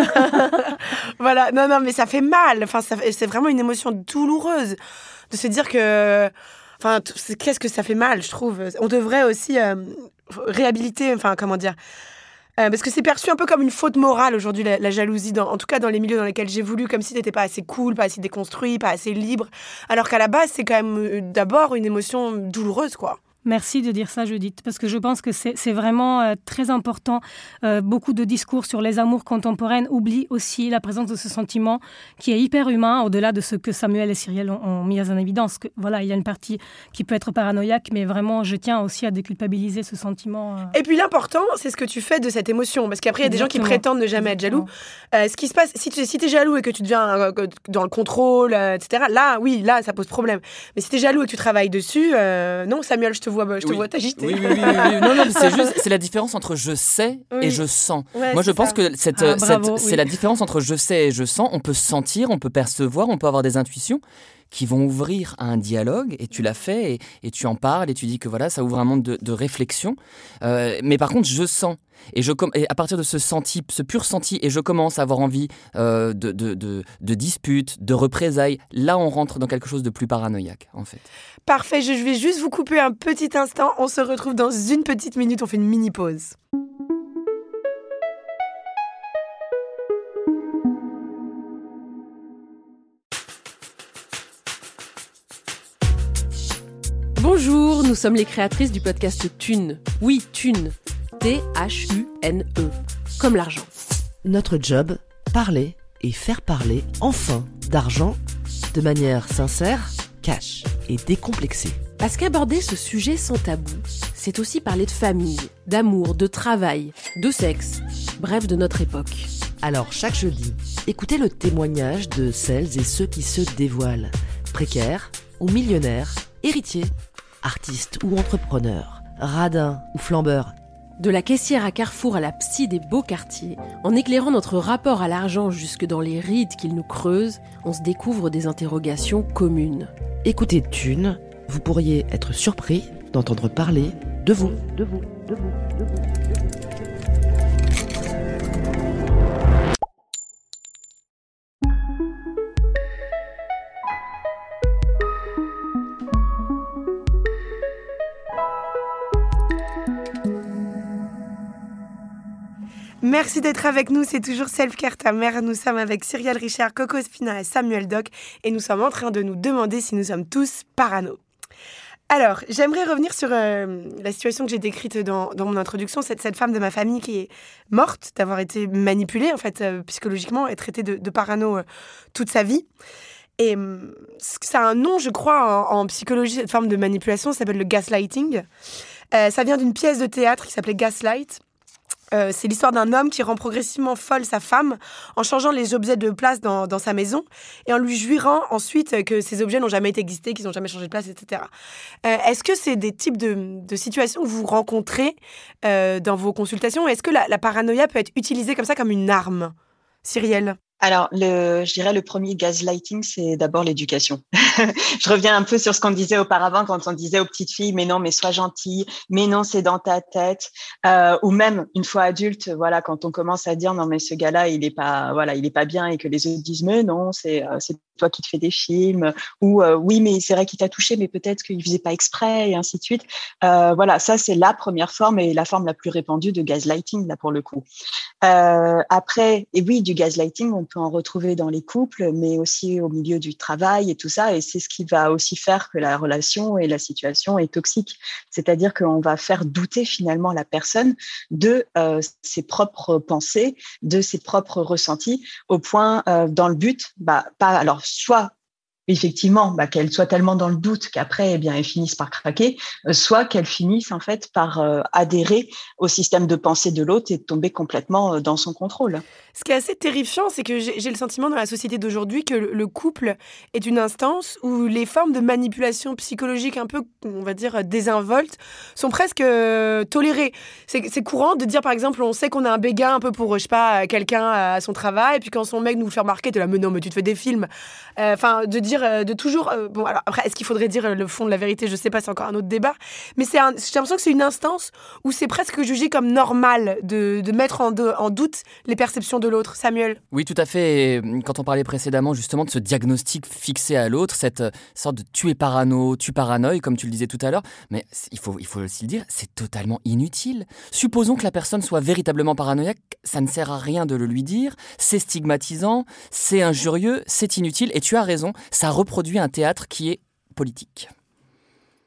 *laughs* voilà. Non, non, mais ça fait mal. Enfin, c'est vraiment une émotion douloureuse de se dire que Enfin, qu'est-ce que ça fait mal, je trouve. On devrait aussi euh, réhabiliter, enfin, comment dire. Euh, parce que c'est perçu un peu comme une faute morale aujourd'hui, la, jalousie, en tout cas dans les milieux dans lesquels j'ai voulu, comme si t'étais pas assez cool, pas assez déconstruit, pas assez libre. Alors qu'à la base, c'est quand même euh, d'abord une émotion douloureuse, quoi. Merci de dire ça, Judith, parce que je pense que c'est vraiment euh, très important. Euh, beaucoup de discours sur les amours contemporaines oublient aussi la présence de ce sentiment qui est hyper humain, au-delà de ce que Samuel et Cyrielle ont, mis en évidence. Que, voilà, il y a une partie qui peut être paranoïaque, mais vraiment, je tiens aussi à déculpabiliser ce sentiment. Euh. Et puis l'important, c'est ce que tu fais de cette émotion, parce qu'après, il y a des gens qui prétendent ne jamais être jaloux. ce qui se passe, si tu si es jaloux et que tu deviens dans le contrôle, etc., là, oui, là, ça pose problème. Mais si tu es jaloux et que tu travailles dessus, non, Samuel, je te vois, je te vois t'agiter. Oui, oui, oui, oui, Non, non, c'est juste, *laughs* c'est la différence entre je sais et je sens. Moi, je pense que cette, ah, c'est la différence entre je sais et je sens. On peut sentir, on peut percevoir, on peut avoir des intuitions qui vont ouvrir à un dialogue, et tu l'as fait, et, tu en parles, et tu dis que voilà, ça ouvre un monde de, réflexion. Euh, mais par contre, je sens, et, je, à partir de ce senti, ce pur senti, et je commence à avoir envie euh, de, de, de, disputes, de représailles, là on rentre dans quelque chose de plus paranoïaque, en fait. Parfait, je vais juste vous couper un petit instant, on se retrouve dans une petite minute, on fait une mini pause. Bonjour, nous sommes les créatrices du podcast Thune. Oui, Thune. T-H-U-N-E. Comme l'argent. Notre job, parler et faire parler enfin d'argent de manière sincère, cash et décomplexée. Parce qu'aborder ce sujet sans tabou, c'est aussi parler de famille, d'amour, de travail, de sexe, bref de notre époque. Alors chaque jeudi, écoutez le témoignage de celles et ceux qui se dévoilent, précaires ou millionnaires, héritiers artiste ou entrepreneur, radin ou flambeur. De la caissière à Carrefour à la psy des beaux quartiers, en éclairant notre rapport à l'argent jusque dans les rides qu'il nous creuse, on se découvre des interrogations communes. Écoutez Thune, vous pourriez être surpris d'entendre parler de vous, de vous, de vous, de vous. Merci d'être avec nous, c'est toujours Self Care ta mère. Nous sommes avec Cyrielle Richard, Coco Spina et Samuel Doc et nous sommes en train de nous demander si nous sommes tous parano. Alors, j'aimerais revenir sur euh, la situation que j'ai décrite dans, mon introduction, cette, cette femme de ma famille qui est morte d'avoir été manipulée, en fait, euh, psychologiquement, et traitée de, parano euh, toute sa vie. Et hum, ça a un nom, je crois, en, en psychologie, cette forme de manipulation, ça s'appelle le gaslighting. ça vient d'une pièce de théâtre qui s'appelait Gaslight. Euh, c'est l'histoire d'un homme qui rend progressivement folle sa femme en changeant les objets de place dans, sa maison et en lui jurant ensuite que ces objets n'ont jamais existé, qu'ils n'ont jamais changé de place, etc. Euh, est-ce que c'est des types de, situations que vous rencontrez euh, dans vos consultations? Est-ce que la, la paranoïa peut être utilisée comme ça, comme une arme Cyrielle? Alors, le, je dirais le premier gaslighting, c'est d'abord l'éducation. *laughs* je reviens un peu sur ce qu'on disait auparavant quand on disait aux petites filles, mais non, mais sois gentille, mais non, c'est dans ta tête, euh, ou même une fois adulte, voilà, quand on commence à dire non, mais ce gars-là, il est pas, voilà, il est pas bien, et que les autres disent mais non, c'est euh, c'est toi qui te fais des films, ou euh, oui, mais c'est vrai qu'il t'a touché, mais peut-être qu'il faisait pas exprès, et ainsi de suite. Euh, voilà, ça c'est la première forme et la forme la plus répandue de gaslighting là pour le coup. Euh, après, et oui, du gaslighting, on peut en retrouver dans les couples, mais aussi au milieu du travail et tout ça. Et c'est ce qui va aussi faire que la relation et la situation est toxique. C'est-à-dire qu'on va faire douter finalement la personne de euh, ses propres pensées, de ses propres ressentis, au point, euh, dans le but, bah, pas, alors, soit effectivement, bah, qu'elles soient tellement dans le doute qu'après, eh bien, elles finissent par craquer, euh, soit qu'elles finissent en fait par euh, adhérer au système de pensée de l'autre et tomber complètement euh, dans son contrôle. Ce qui est assez terrifiant, c'est que j'ai le sentiment dans la société d'aujourd'hui que le couple est une instance où les formes de manipulation psychologique un peu, on va dire, désinvoltes sont presque tolérées. C'est courant de dire, par exemple, on sait qu'on a un béguin un peu pour, je sais pas, quelqu'un à son travail, et puis quand son mec nous fait remarquer, es là, mais non, mais tu te fais des films. Enfin, de dire euh, de toujours. Euh, bon, alors après, est-ce qu'il faudrait dire euh, le fond de la vérité? Je sais pas, c'est encore un autre débat. Mais c'est j'ai l'impression que c'est une instance où c'est presque jugé comme normal de, de mettre en, doute les perceptions de l'autre. Samuel? Oui, tout à fait. quand on parlait précédemment justement de ce diagnostic fixé à l'autre, cette sorte de tu es parano, tu paranoïe, comme tu le disais tout à l'heure, mais il faut, il faut aussi le dire, c'est totalement inutile. Supposons que la personne soit véritablement paranoïaque, ça ne sert à rien de le lui dire, c'est stigmatisant, c'est injurieux, c'est inutile, et tu as raison, ça reproduit un théâtre qui est politique.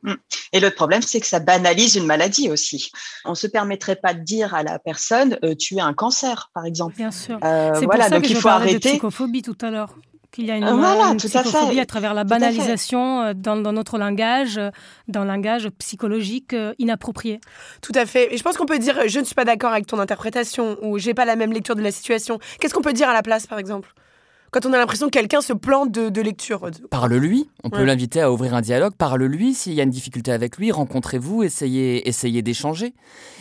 Mm. Et l'autre problème, c'est que ça banalise une maladie aussi. On ne se permettrait pas de dire à la personne, euh, tu as un cancer, par exemple. Bien sûr. Euh, c'est voilà, pour ça donc que il je faut arrêter. de psychophobie tout à l'heure. Qu'il y a une, euh, psychophobie à, travers la banalisation dans, notre langage, dans le langage psychologique inapproprié. Tout à fait. Et je pense qu'on peut dire, je ne suis pas d'accord avec ton interprétation ou j'ai pas la même lecture de la situation. Qu'est-ce qu'on peut dire à la place, par exemple? Quand on a l'impression que quelqu'un se plante de, lecture. Parle-lui, on peut l'inviter à ouvrir un dialogue, parle-lui, s'il y a une difficulté avec lui, rencontrez-vous, essayez, essayez d'échanger.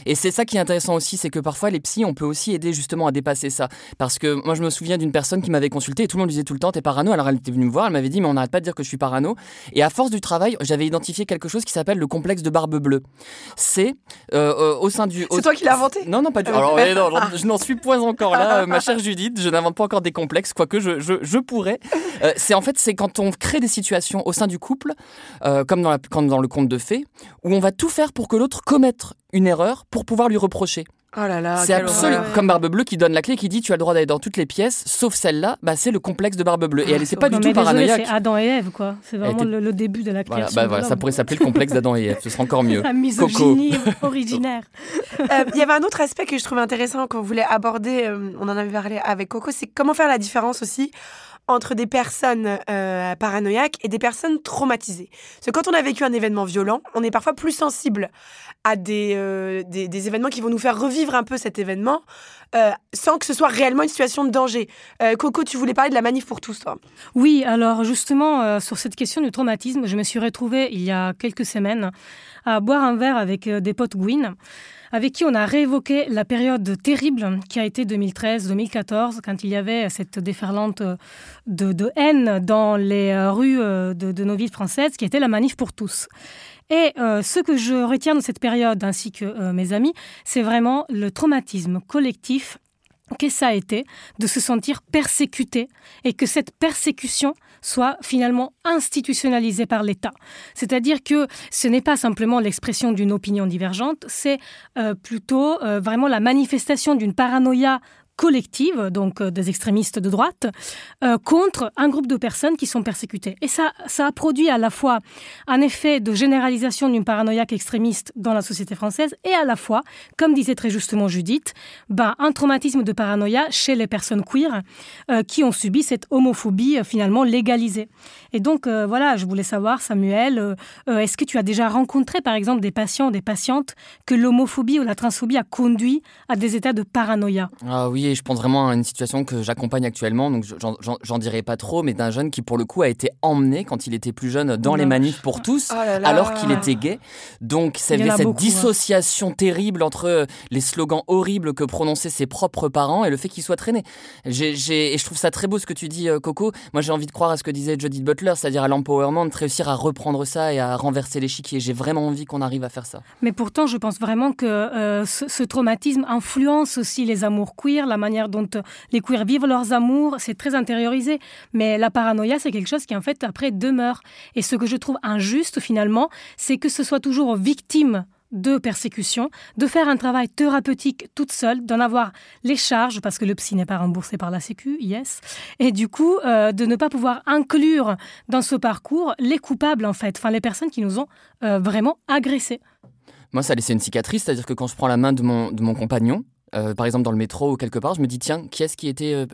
Et c'est ça qui est intéressant aussi, c'est que parfois les psys, on peut aussi aider justement à dépasser ça. Parce que moi je me souviens d'une personne qui m'avait consulté et tout le monde disait tout le temps, t'es parano, alors elle était venue me voir, elle m'avait dit, mais on n'arrête pas de dire que je suis parano. Et à force du travail, j'avais identifié quelque chose qui s'appelle le complexe de barbe bleue. C'est euh, euh, au sein du... C'est toi qui l'as inventé? Non, non, pas du tout. Alors, non, je *laughs* n'en suis point encore là, ma chère Judith, je n'invente pas encore des complexes, quoique je, je, pourrais. Euh, c'est en fait, c'est quand on crée des situations au sein du couple, la, comme dans le conte de fées, où on va tout faire pour que l'autre commette une erreur pour pouvoir lui reprocher. Oh là là, c'est absolument comme Barbe Bleue qui donne la clé qui dit tu as le droit d'aller dans toutes les pièces sauf celle-là bah c'est le complexe de Barbe Bleue. Et elle c'est pas du tout paranoïaque. c'est Adam et Ève quoi. C'est vraiment le, début de la création bah, voilà, ça pourrait s'appeler le complexe d'Adam et Ève ce serait encore mieux. *laughs* La misogynie *laughs* originaire. Euh, il y avait un autre aspect que je trouvais intéressant qu'on voulait aborder euh, on en avait parlé avec Coco c'est comment faire la différence aussi entre des personnes euh, paranoïaques et des personnes traumatisées. Parce que quand on a vécu un événement violent, on est parfois plus sensible à des, euh, des, événements qui vont nous faire revivre un peu cet événement euh, sans que ce soit réellement une situation de danger. Coco, tu voulais parler de la manif pour tous, toi Oui, alors justement, sur cette question du traumatisme, je me suis retrouvée il y a quelques semaines à boire un verre avec des potes Gwyn avec qui on a réévoqué la période terrible qui a été 2013-2014, quand il y avait cette déferlante de, haine dans les euh, rues euh, de, nos villes françaises, qui était la manif pour tous. Et euh, ce que je retiens de cette période, ainsi que mes amis, c'est vraiment le traumatisme collectif que ça a été de se sentir persécuté et que cette persécution soit finalement institutionnalisée par l'État. C'est-à-dire que ce n'est pas simplement l'expression d'une opinion divergente, c'est euh, plutôt euh, vraiment la manifestation d'une paranoïa collective, donc euh, des extrémistes de droite, euh, contre un groupe de personnes qui sont persécutées. Et ça, ça a produit à la fois un effet de généralisation d'une paranoïaque extrémiste dans la société française et à la fois, comme disait très justement Judith, ben, un traumatisme de paranoïa chez les personnes queer euh, qui ont subi cette homophobie finalement légalisée. Et donc, voilà, je voulais savoir, Samuel, est-ce que tu as déjà rencontré, par exemple, des patients, des patientes que l'homophobie ou la transphobie a conduit à des états de paranoïa? Ah oui, je pense vraiment à une situation que j'accompagne actuellement, donc j'en dirai pas trop, mais d'un jeune qui pour le coup a été emmené quand il était plus jeune dans les manifs pour tous, oh alors qu'il était gay. Donc cette hein. dissociation terrible entre euh, les slogans horribles que prononçaient ses propres parents et le fait qu'il soit traîné. et je trouve ça très beau ce que tu dis, euh, Coco. Moi j'ai envie de croire à ce que disait Judith Butler, c'est-à-dire à, l'empowerment, de réussir à reprendre ça et à renverser l'échiquier. J'ai vraiment envie qu'on arrive à faire ça. Mais pourtant, je pense vraiment que euh, ce, ce, traumatisme influence aussi les amours queer, la manière dont les queers vivent leurs amours, c'est très intériorisé. Mais la paranoïa, c'est quelque chose qui, en fait, après, demeure. Et ce que je trouve injuste, finalement, c'est que ce soit toujours victime de persécution, de faire un travail thérapeutique toute seule, d'en avoir les charges, parce que le psy n'est pas remboursé par la Sécu, yes, et du coup, euh, de ne pas pouvoir inclure dans ce parcours les coupables, en fait, enfin les personnes qui nous ont euh, vraiment agressés. Moi, ça a laissé une cicatrice, c'est-à-dire que quand je prends la main de mon compagnon, euh, par exemple dans le métro ou quelque part, je me dis tiens, qui est-ce qui était euh,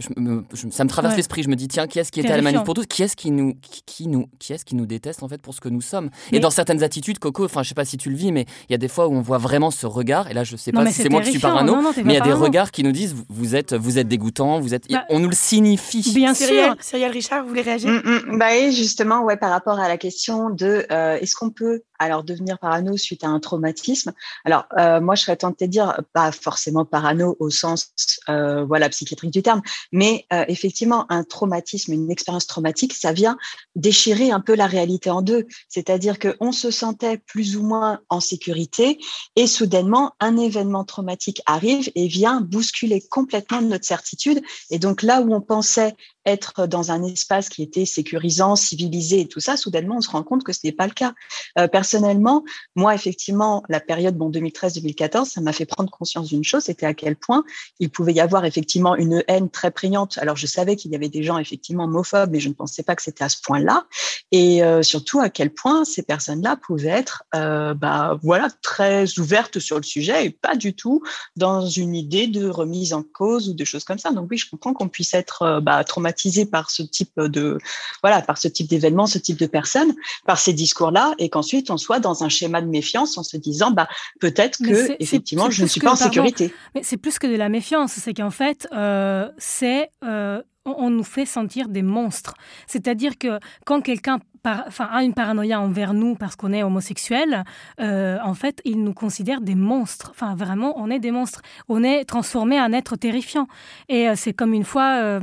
ça me traverse l'esprit, je me dis tiens, qui est-ce qui était à la manif pour tous? Qui est-ce qui nous qui, nous qui est-ce qui nous déteste en fait pour ce que nous sommes? Et dans certaines attitudes Coco, enfin je sais pas si tu le vis mais il y a des fois où on voit vraiment ce regard et là je sais pas si c'est moi qui suis parano, mais il y a des regards qui nous disent vous êtes vous êtes dégoûtant, vous êtes bah, on nous le signifie. Bien sûr. Cyril Richard, vous voulez réagir? Mm, mm. Bah oui, justement ouais par rapport à la question de euh, est-ce qu'on peut alors devenir parano suite à un traumatisme? Alors euh, moi je serais tentée de dire pas forcément parano au sens euh, voilà psychiatrique du terme, mais euh, effectivement un traumatisme, une expérience traumatique, ça vient déchirer un peu la réalité en deux. C'est-à-dire que on se sentait plus ou moins en sécurité et soudainement un événement traumatique arrive et vient bousculer complètement notre certitude. Et donc là où on pensait être dans un espace qui était sécurisant, civilisé et tout ça, soudainement, on se rend compte que ce n'est pas le cas. Euh, personnellement, moi, effectivement, la période bon, 2013-2014, ça m'a fait prendre conscience d'une chose, c'était à quel point il pouvait y avoir effectivement une haine très prégnante. Alors, je savais qu'il y avait des gens effectivement homophobes, mais je ne pensais pas que c'était à ce point-là. Et euh, surtout, à quel point ces personnes-là pouvaient être euh, bah, voilà, très ouvertes sur le sujet et pas du tout dans une idée de remise en cause ou de choses comme ça. Donc oui, je comprends qu'on puisse être bah, traumatisé par ce type de voilà par ce type d'événement, ce type de personnes, par ces discours-là, et qu'ensuite on soit dans un schéma de méfiance en se disant bah peut-être que effectivement je ne suis pas en sécurité. Mais c'est plus que de la méfiance, c'est qu'en fait euh, c'est euh, on, nous fait sentir des monstres. C'est-à-dire que quand quelqu'un enfin, a une paranoïa envers nous parce qu'on est homosexuel, euh, en fait, il nous considère des monstres. Enfin, vraiment, on est des monstres. On est transformé en être terrifiant. Et euh, c'est comme une fois... Euh,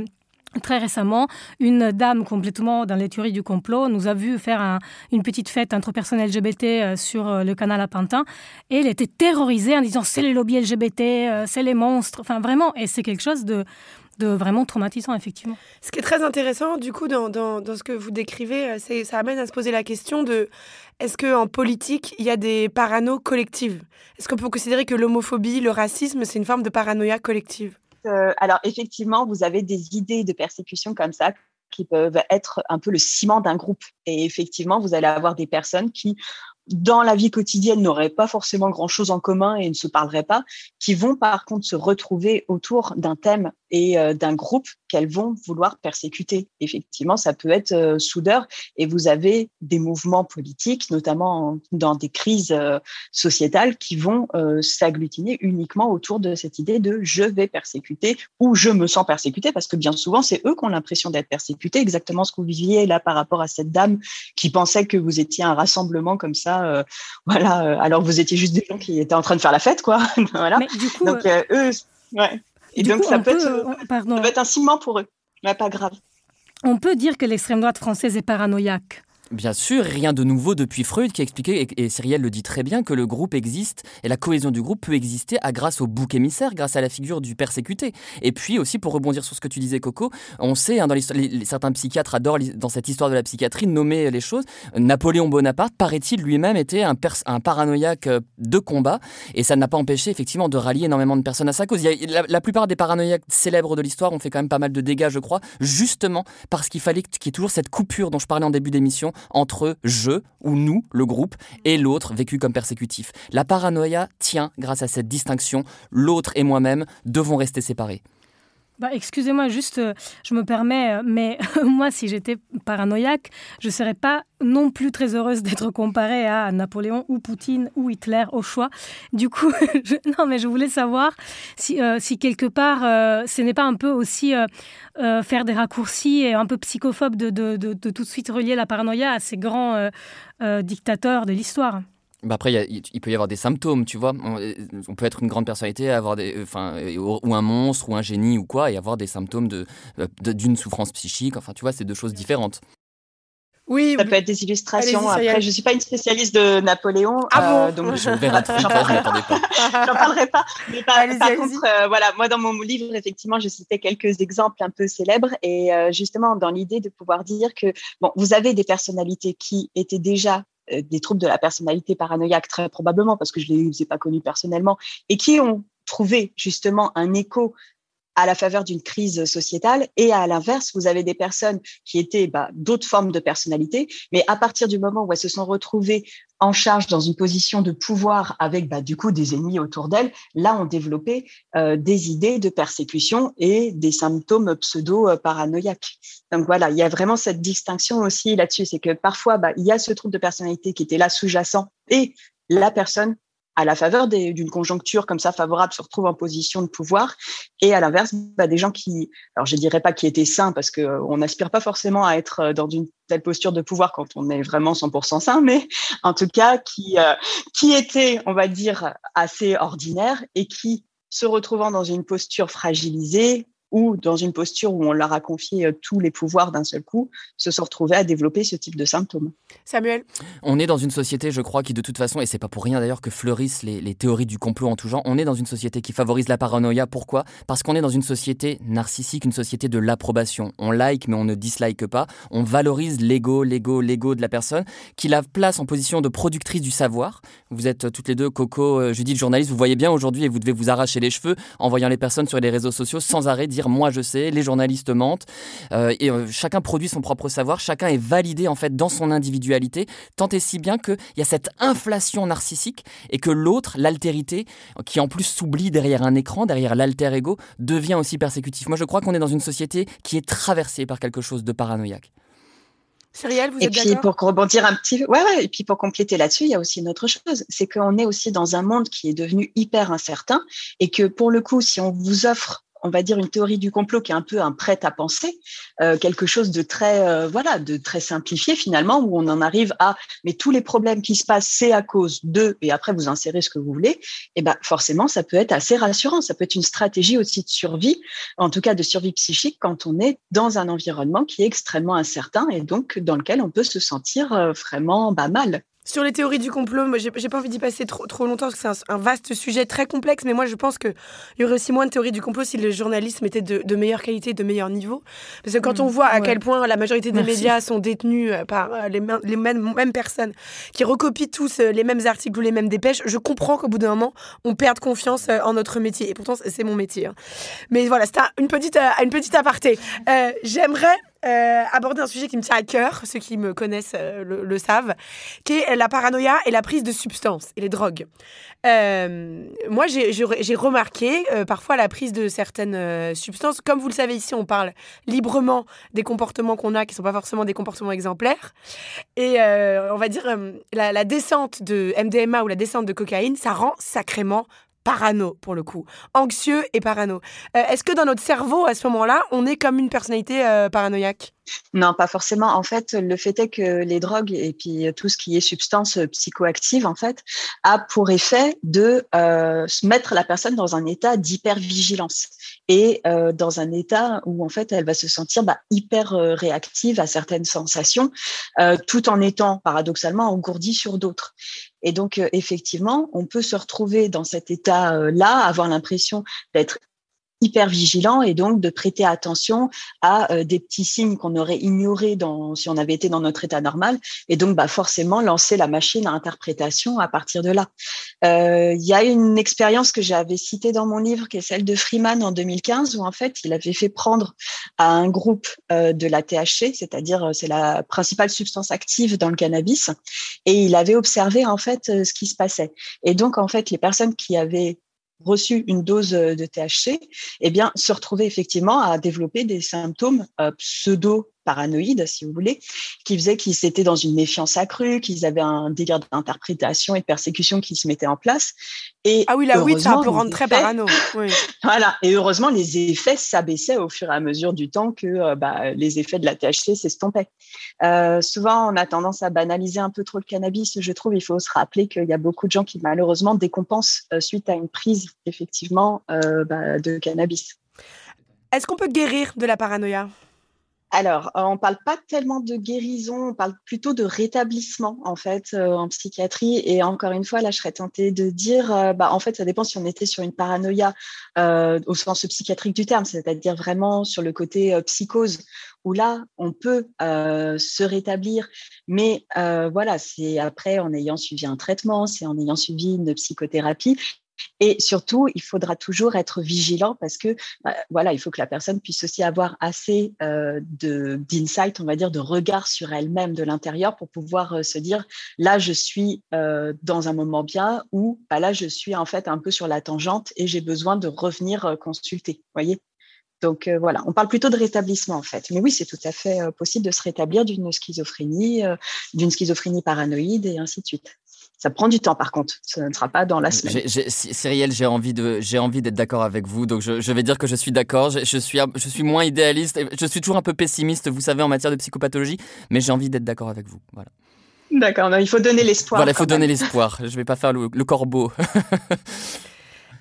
Très récemment, une dame complètement dans les théories du complot nous a vu faire une petite fête entre personnes LGBT euh, sur euh, le canal à Pantin et elle était terrorisée en disant c'est les lobbies LGBT, euh, c'est les monstres. Enfin, vraiment, et c'est quelque chose de, vraiment traumatisant, effectivement. Ce qui est très intéressant, du coup, dans ce que vous décrivez, c'est ça amène à se poser la question de est-ce qu'en politique, il y a des parano collectives? Est-ce qu'on peut considérer que l'homophobie, le racisme, c'est une forme de paranoïa collective? Euh, alors effectivement, vous avez des idées de persécution comme ça qui peuvent être un peu le ciment d'un groupe. Et effectivement, vous allez avoir des personnes qui, dans la vie quotidienne, n'auraient pas forcément grand-chose en commun et ne se parleraient pas, qui vont par contre se retrouver autour d'un thème et euh, d'un groupe qu'elles vont vouloir persécuter. Effectivement, ça peut être euh, soudeur et vous avez des mouvements politiques, notamment dans des crises euh, sociétales, qui vont s'agglutiner uniquement autour de cette idée de je vais persécuter ou je me sens persécuté parce que bien souvent, c'est eux qui ont l'impression d'être persécutés, exactement ce que vous viviez là par rapport à cette dame qui pensait que vous étiez un rassemblement comme ça, *laughs* voilà, alors que vous étiez juste des gens qui étaient en train de faire la fête, quoi. *laughs* voilà. Donc eux, ouais. Et donc, ça, peut être, ça peut être un ciment pour eux. Mais pas grave. On peut dire que l'extrême droite française est paranoïaque. Bien sûr, rien de nouveau depuis Freud qui a expliqué, et Cyrielle le dit très bien, que le groupe existe et la cohésion du groupe peut exister à, grâce au bouc émissaire, grâce à la figure du persécuté. Et puis aussi, pour rebondir sur ce que tu disais, Coco, on sait, hein, dans certains psychiatres adorent dans cette histoire de la psychiatrie nommer les choses. Napoléon Bonaparte, paraît-il, lui-même était un, paranoïaque euh, de combat et ça n'a pas empêché effectivement de rallier énormément de personnes à sa cause. la, plupart des paranoïaques célèbres de l'histoire ont fait quand même pas mal de dégâts, je crois, justement parce qu'il fallait qu'il y ait toujours cette coupure dont je parlais en début d'émission entre je ou nous, le groupe, et l'autre vécu comme persécutif. La paranoïa tient grâce à cette distinction. L'autre et moi-même devons rester séparés. Bah, excusez-moi, juste, euh, je me permets, euh, mais *laughs* moi, si j'étais paranoïaque, je ne serais pas non plus très heureuse d'être comparée à Napoléon ou Poutine ou Hitler au choix. Du coup, *laughs* non, mais je voulais savoir si, euh, quelque part, ce n'est pas un peu aussi faire des raccourcis et un peu psychophobe de, tout de suite relier la paranoïa à ces grands dictateurs de l'histoire. Bah après, il, peut y avoir des symptômes, tu vois. On, peut être une grande personnalité, avoir des, enfin, ou un monstre, ou un génie, ou quoi, et avoir des symptômes de, d'une souffrance psychique. Enfin, tu vois, c'est deux choses différentes. Oui, ça peut être des illustrations. Après, je suis pas une spécialiste de Napoléon, ah euh, donc je verrai j'en parlerai pas. *laughs* j'en parlerai pas. Mais par, contre, euh, voilà, moi dans mon livre, effectivement, je citais quelques exemples un peu célèbres et euh, justement dans l'idée de pouvoir dire que bon, vous avez des personnalités qui étaient déjà euh, des troubles de la personnalité paranoïaque, très probablement, parce que je ne les ai pas connus personnellement, et qui ont trouvé justement un écho à la faveur d'une crise sociétale. Et à l'inverse, vous avez des personnes qui étaient bah, d'autres formes de personnalité, mais à partir du moment où elles se sont retrouvées en charge dans une position de pouvoir avec bah, du coup des ennemis autour d'elles, là ont développé euh, des idées de persécution et des symptômes pseudo-paranoïaques. Donc voilà, il y a vraiment cette distinction aussi là-dessus, c'est que parfois bah, il y a ce trouble de personnalité qui était là sous-jacent et la personne à la faveur d'une conjoncture comme ça favorable se retrouvent en position de pouvoir. Et à l'inverse bah, des gens qui alors je dirais pas qui étaient sains parce que euh, on n'aspire pas forcément à être euh, dans une telle posture de pouvoir quand on est vraiment 100% sain mais en tout cas qui euh, qui étaient on va dire assez ordinaires et qui se retrouvant dans une posture fragilisée ou dans une posture où on leur a confié euh, tous les pouvoirs d'un seul coup, se sont retrouvés à développer ce type de symptômes. Samuel On est dans une société, je crois, qui de toute façon, et c'est pas pour rien d'ailleurs que fleurissent les, théories du complot en tout genre, on est dans une société qui favorise la paranoïa. Pourquoi? Parce qu'on est dans une société narcissique, une société de l'approbation. On like, mais on ne dislike pas. On valorise l'ego, l'ego, l'ego de la personne, qui la place en position de productrice du savoir. Vous êtes toutes les deux, Coco, euh, Judith, journaliste, vous voyez bien aujourd'hui, et vous devez vous arracher les cheveux en voyant les personnes sur les réseaux sociaux sans arrêt dire moi je sais, les journalistes mentent, euh, et euh, chacun produit son propre savoir, chacun est validé en fait dans son individualité, tant et si bien qu'il y a cette inflation narcissique et que l'autre, l'altérité, qui en plus s'oublie derrière un écran, derrière l'alter ego, devient aussi persécutif. Moi je crois qu'on est dans une société qui est traversée par quelque chose de paranoïaque. Cyrielle, vous et puis pour rebondir un petit, ouais, ouais, et puis pour compléter là-dessus, il y a aussi une autre chose, c'est qu'on est aussi dans un monde qui est devenu hyper incertain et que pour le coup, si on vous offre on va dire, une théorie du complot qui est un peu un prêt à penser, euh, quelque chose de très, euh, voilà, de très simplifié finalement, où on en arrive à, mais tous les problèmes qui se passent, c'est à cause de, et après vous insérez ce que vous voulez, et ben forcément, ça peut être assez rassurant. Ça peut être une stratégie aussi de survie, en tout cas de survie psychique, quand on est dans un environnement qui est extrêmement incertain et donc dans lequel on peut se sentir euh, vraiment bah, mal. Sur les théories du complot, moi, j'ai pas envie d'y passer trop, trop longtemps parce que c'est un, vaste sujet très complexe, mais moi, je pense qu'il y aurait aussi moins de théories du complot si le journalisme était de, meilleure qualité, de meilleur niveau. Parce que quand mmh, on voit à quel point la majorité des médias sont détenus euh, par euh, les, les mêmes, mêmes, personnes qui recopient tous euh, les mêmes articles ou les mêmes dépêches, je comprends qu'au bout d'un moment, on perde confiance en notre métier. Et pourtant, c'est mon métier. Hein. Mais voilà, c'était une petite, une petite aparté. J'aimerais euh, aborder un sujet qui me tient à cœur, ceux qui me connaissent euh, le, savent, qui est la paranoïa et la prise de substances et les drogues. Euh, moi, j'ai remarqué parfois la prise de certaines substances. Comme vous le savez ici, on parle librement des comportements qu'on a qui ne sont pas forcément des comportements exemplaires. Et on va dire, la, la descente de MDMA ou la descente de cocaïne, ça rend sacrément parano pour le coup, anxieux et parano. Euh, est-ce que dans notre cerveau, à ce moment-là, on est comme une personnalité euh, paranoïaque? Non, pas forcément. En fait, le fait est que les drogues et puis tout ce qui est substance psychoactive, en fait, a pour effet de euh, mettre la personne dans un état d'hypervigilance et euh, dans un état où en fait elle va se sentir bah, hyper euh, réactive à certaines sensations, euh, tout en étant paradoxalement engourdie sur d'autres. Et donc effectivement, on peut se retrouver dans cet état-là, avoir l'impression d'être hyper vigilant et donc de prêter attention à euh, des petits signes qu'on aurait ignorés dans, si on avait été dans notre état normal et donc bah, forcément lancer la machine à interprétation à partir de là. Euh, il y a une expérience que j'avais citée dans mon livre qui est celle de Freeman en 2015 où en fait il avait fait prendre à un groupe euh, de la THC, c'est-à-dire c'est la principale substance active dans le cannabis et il avait observé en fait ce qui se passait. Et donc en fait les personnes qui avaient reçu une dose euh, de THC, eh bien, se retrouver effectivement à développer des symptômes euh, pseudo paranoïdes, si vous voulez, qui faisaient qu'ils étaient dans une méfiance accrue, qu'ils avaient un délire d'interprétation et de persécution qui se mettait en place. Et ah oui, là, *laughs* oui, ça peut rendre très parano. voilà. Et heureusement, les effets s'abaissaient au fur et à mesure du temps que euh, bah, les effets de la THC s'estompaient. Euh, souvent, on a tendance à banaliser un peu trop le cannabis. Je trouve, il faut se rappeler qu'il y a beaucoup de gens qui malheureusement décompensent euh, suite à une prise effectivement bah, de cannabis. Est-ce qu'on peut guérir de la paranoïa? Alors, euh, on ne parle pas tellement de guérison, on parle plutôt de rétablissement en fait euh, en psychiatrie. Et encore une fois, là, je serais tentée de dire, euh, bah, en fait, ça dépend si on était sur une paranoïa au sens psychiatrique du terme, c'est-à-dire vraiment sur le côté psychose, où là, on peut se rétablir. Mais voilà, c'est après en ayant suivi un traitement, c'est en ayant suivi une psychothérapie. Et surtout, il faudra toujours être vigilant parce que, bah, voilà, il faut que la personne puisse aussi avoir assez euh, d'insight, on va dire, de regard sur elle-même de l'intérieur pour pouvoir euh, se dire, là, je suis euh, dans un moment bien ou bah, là, je suis en fait un peu sur la tangente et j'ai besoin de revenir consulter. Voyez? Donc voilà, on parle plutôt de rétablissement en fait. Mais oui, c'est tout à fait possible de se rétablir d'une schizophrénie, d'une schizophrénie paranoïde et ainsi de suite. Ça prend du temps, par contre. Ça ne sera pas dans la semaine. Cyrielle, j'ai envie de, j'ai envie d'être d'accord avec vous. Donc, je, vais dire que je suis d'accord. Je, suis, je suis moins idéaliste. Je suis toujours un peu pessimiste, vous savez, en matière de psychopathologie. Mais j'ai envie d'être d'accord avec vous. Voilà. D'accord. Il faut donner l'espoir. Voilà, il faut donner l'espoir. Je vais pas faire le, corbeau. *laughs*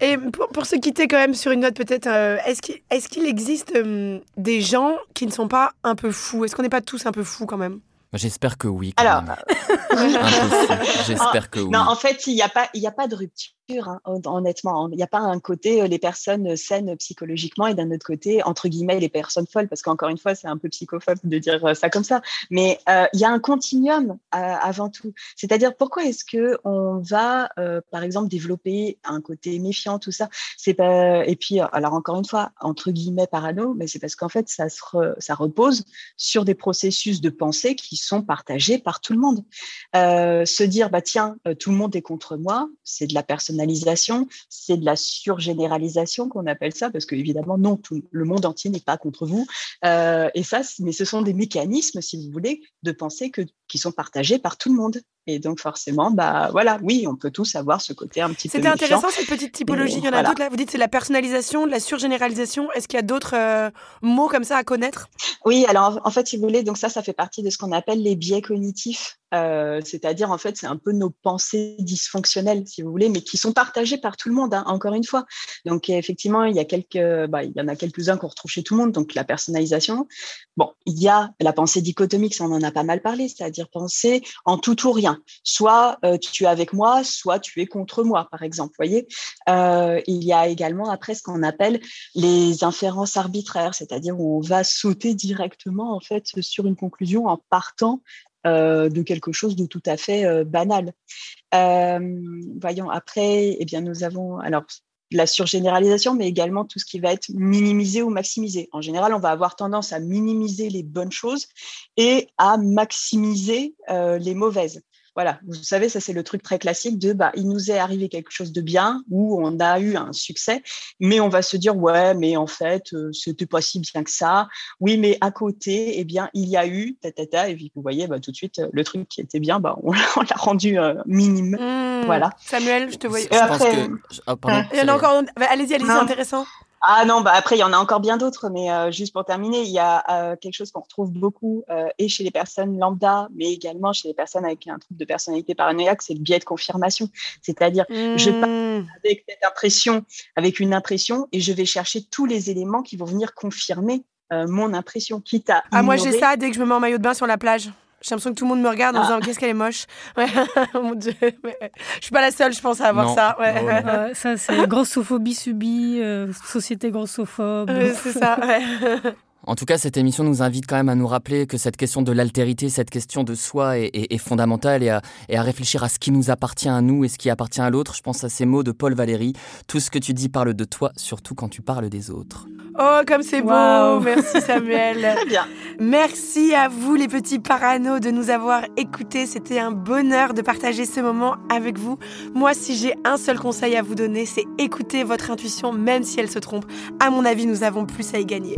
Et pour, se quitter quand même sur une note peut-être, euh, est-ce qu'il existe euh, des gens qui ne sont pas un peu fous? Est-ce qu'on n'est pas tous un peu fous quand même? J'espère que oui. Alors, *laughs* j'espère que oui. Non, en fait, il n'y a pas, il a pas de rupture. Hein, honnêtement. Il n'y a pas un côté les personnes saines psychologiquement et d'un autre côté, entre guillemets, les personnes folles, parce qu'encore une fois, c'est un peu psychophobe de dire ça comme ça. Mais il y a un continuum avant tout. C'est-à-dire, pourquoi est-ce que on va, par exemple, développer un côté méfiant, tout ça? C'est pas. Et puis, alors encore une fois, entre guillemets, parano, mais c'est parce qu'en fait, ça, se ça repose sur des processus de pensée qui sont partagés par tout le monde. se dire, bah tiens, tout le monde est contre moi, c'est de la personne c'est de la surgénéralisation qu'on appelle ça, parce que évidemment, non, tout, le monde entier n'est pas contre vous. Euh, et ça, mais ce sont des mécanismes, si vous voulez, de penser que, qui sont partagés par tout le monde. Et donc forcément, bah voilà, oui, on peut tous avoir ce côté un petit peu. C'était intéressant cette petite typologie. Il y en a d'autres là. Vous dites c'est la personnalisation, la surgénéralisation. Est-ce qu'il y a d'autres euh, mots comme ça à connaître? Oui, alors en fait, si vous voulez, donc ça, ça fait partie de ce qu'on appelle les biais cognitifs. Euh, c'est-à-dire en fait c'est un peu nos pensées dysfonctionnelles si vous voulez mais qui sont partagées par tout le monde hein, encore une fois donc effectivement il y a quelques bah, il y en a quelques-uns qu'on retrouve chez tout le monde donc la personnalisation bon il y a la pensée dichotomique ça on en a pas mal parlé c'est-à-dire penser en tout ou rien soit euh, tu es avec moi soit tu es contre moi par exemple euh, il y a également après ce qu'on appelle les inférences arbitraires c'est-à-dire on va sauter directement en fait sur une conclusion en partant euh, de quelque chose de tout à fait banal. Voyons, après, eh bien, nous avons alors la surgénéralisation, mais également tout ce qui va être minimisé ou maximisé. En général, on va avoir tendance à minimiser les bonnes choses et à maximiser les mauvaises voilà, vous savez, ça c'est le truc très classique de bah il nous est arrivé quelque chose de bien ou on a eu un succès, mais on va se dire ouais, mais en fait euh, c'était pas si bien que ça. Oui, mais à côté, eh bien il y a eu ta ta ta et puis vous voyez bah tout de suite le truc qui était bien, bah on, l'a rendu euh, minime. Mmh. voilà. Samuel, je te vois. après, ah, il y en a encore. Allez-y, allez-y, c'est intéressant. Ah non, bah après, il y en a encore bien d'autres, mais euh, juste pour terminer, il y a euh, quelque chose qu'on retrouve beaucoup euh, et chez les personnes lambda, mais également chez les personnes avec un trouble de personnalité paranoïaque, c'est le biais de confirmation. C'est-à-dire, je pars mmh. avec cette impression, avec une impression, et je vais chercher tous les éléments qui vont venir confirmer mon impression, quitte à. Ah, moi, j'ai ça dès que je me mets en maillot de bain sur la plage. J'ai l'impression que tout le monde me regarde en ah. disant qu'est-ce qu'elle est moche. *laughs* Ouais. *laughs* Mon Dieu. Je suis pas la seule, je pense, à avoir ça. Ouais. ça, c'est grossophobie subie, euh, société grossophobe. c'est ça, *laughs* En tout cas, cette émission nous invite quand même à nous rappeler que cette question de l'altérité, cette question de soi est, fondamentale et à, et à, réfléchir à ce qui nous appartient à nous et ce qui appartient à l'autre. Je pense à ces mots de Paul Valéry. Tout ce que tu dis parle de toi, surtout quand tu parles des autres. Oh, comme c'est beau *laughs* Merci Samuel *laughs* Bien. Merci à vous les petits paranos de nous avoir écoutés. C'était un bonheur de partager ce moment avec vous. Moi, si j'ai un seul conseil à vous donner, c'est écouter votre intuition même si elle se trompe. À mon avis, nous avons plus à y gagner.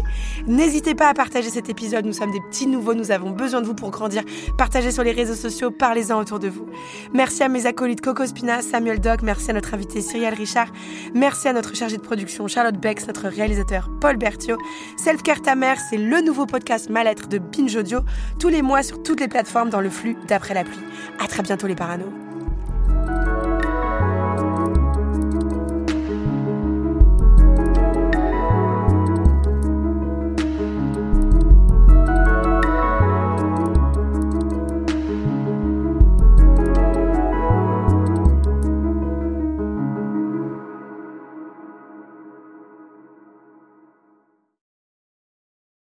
N'hésitez pas à partager cet épisode. Nous sommes des petits nouveaux. Nous avons besoin de vous pour grandir. Partagez sur les réseaux sociaux. Parlez-en autour de vous. Merci à mes acolytes Coco Spina, Samuel Doc. Merci à notre invité Cyrielle Richard. Merci à notre chargée de production Charlotte Bex, notre réalisateur Paul Berthiaud. Self Care Ta Mère, c'est le nouveau podcast mal-être de Binge Audio, tous les mois sur toutes les plateformes dans le flux d'après la pluie. À très bientôt les paranos.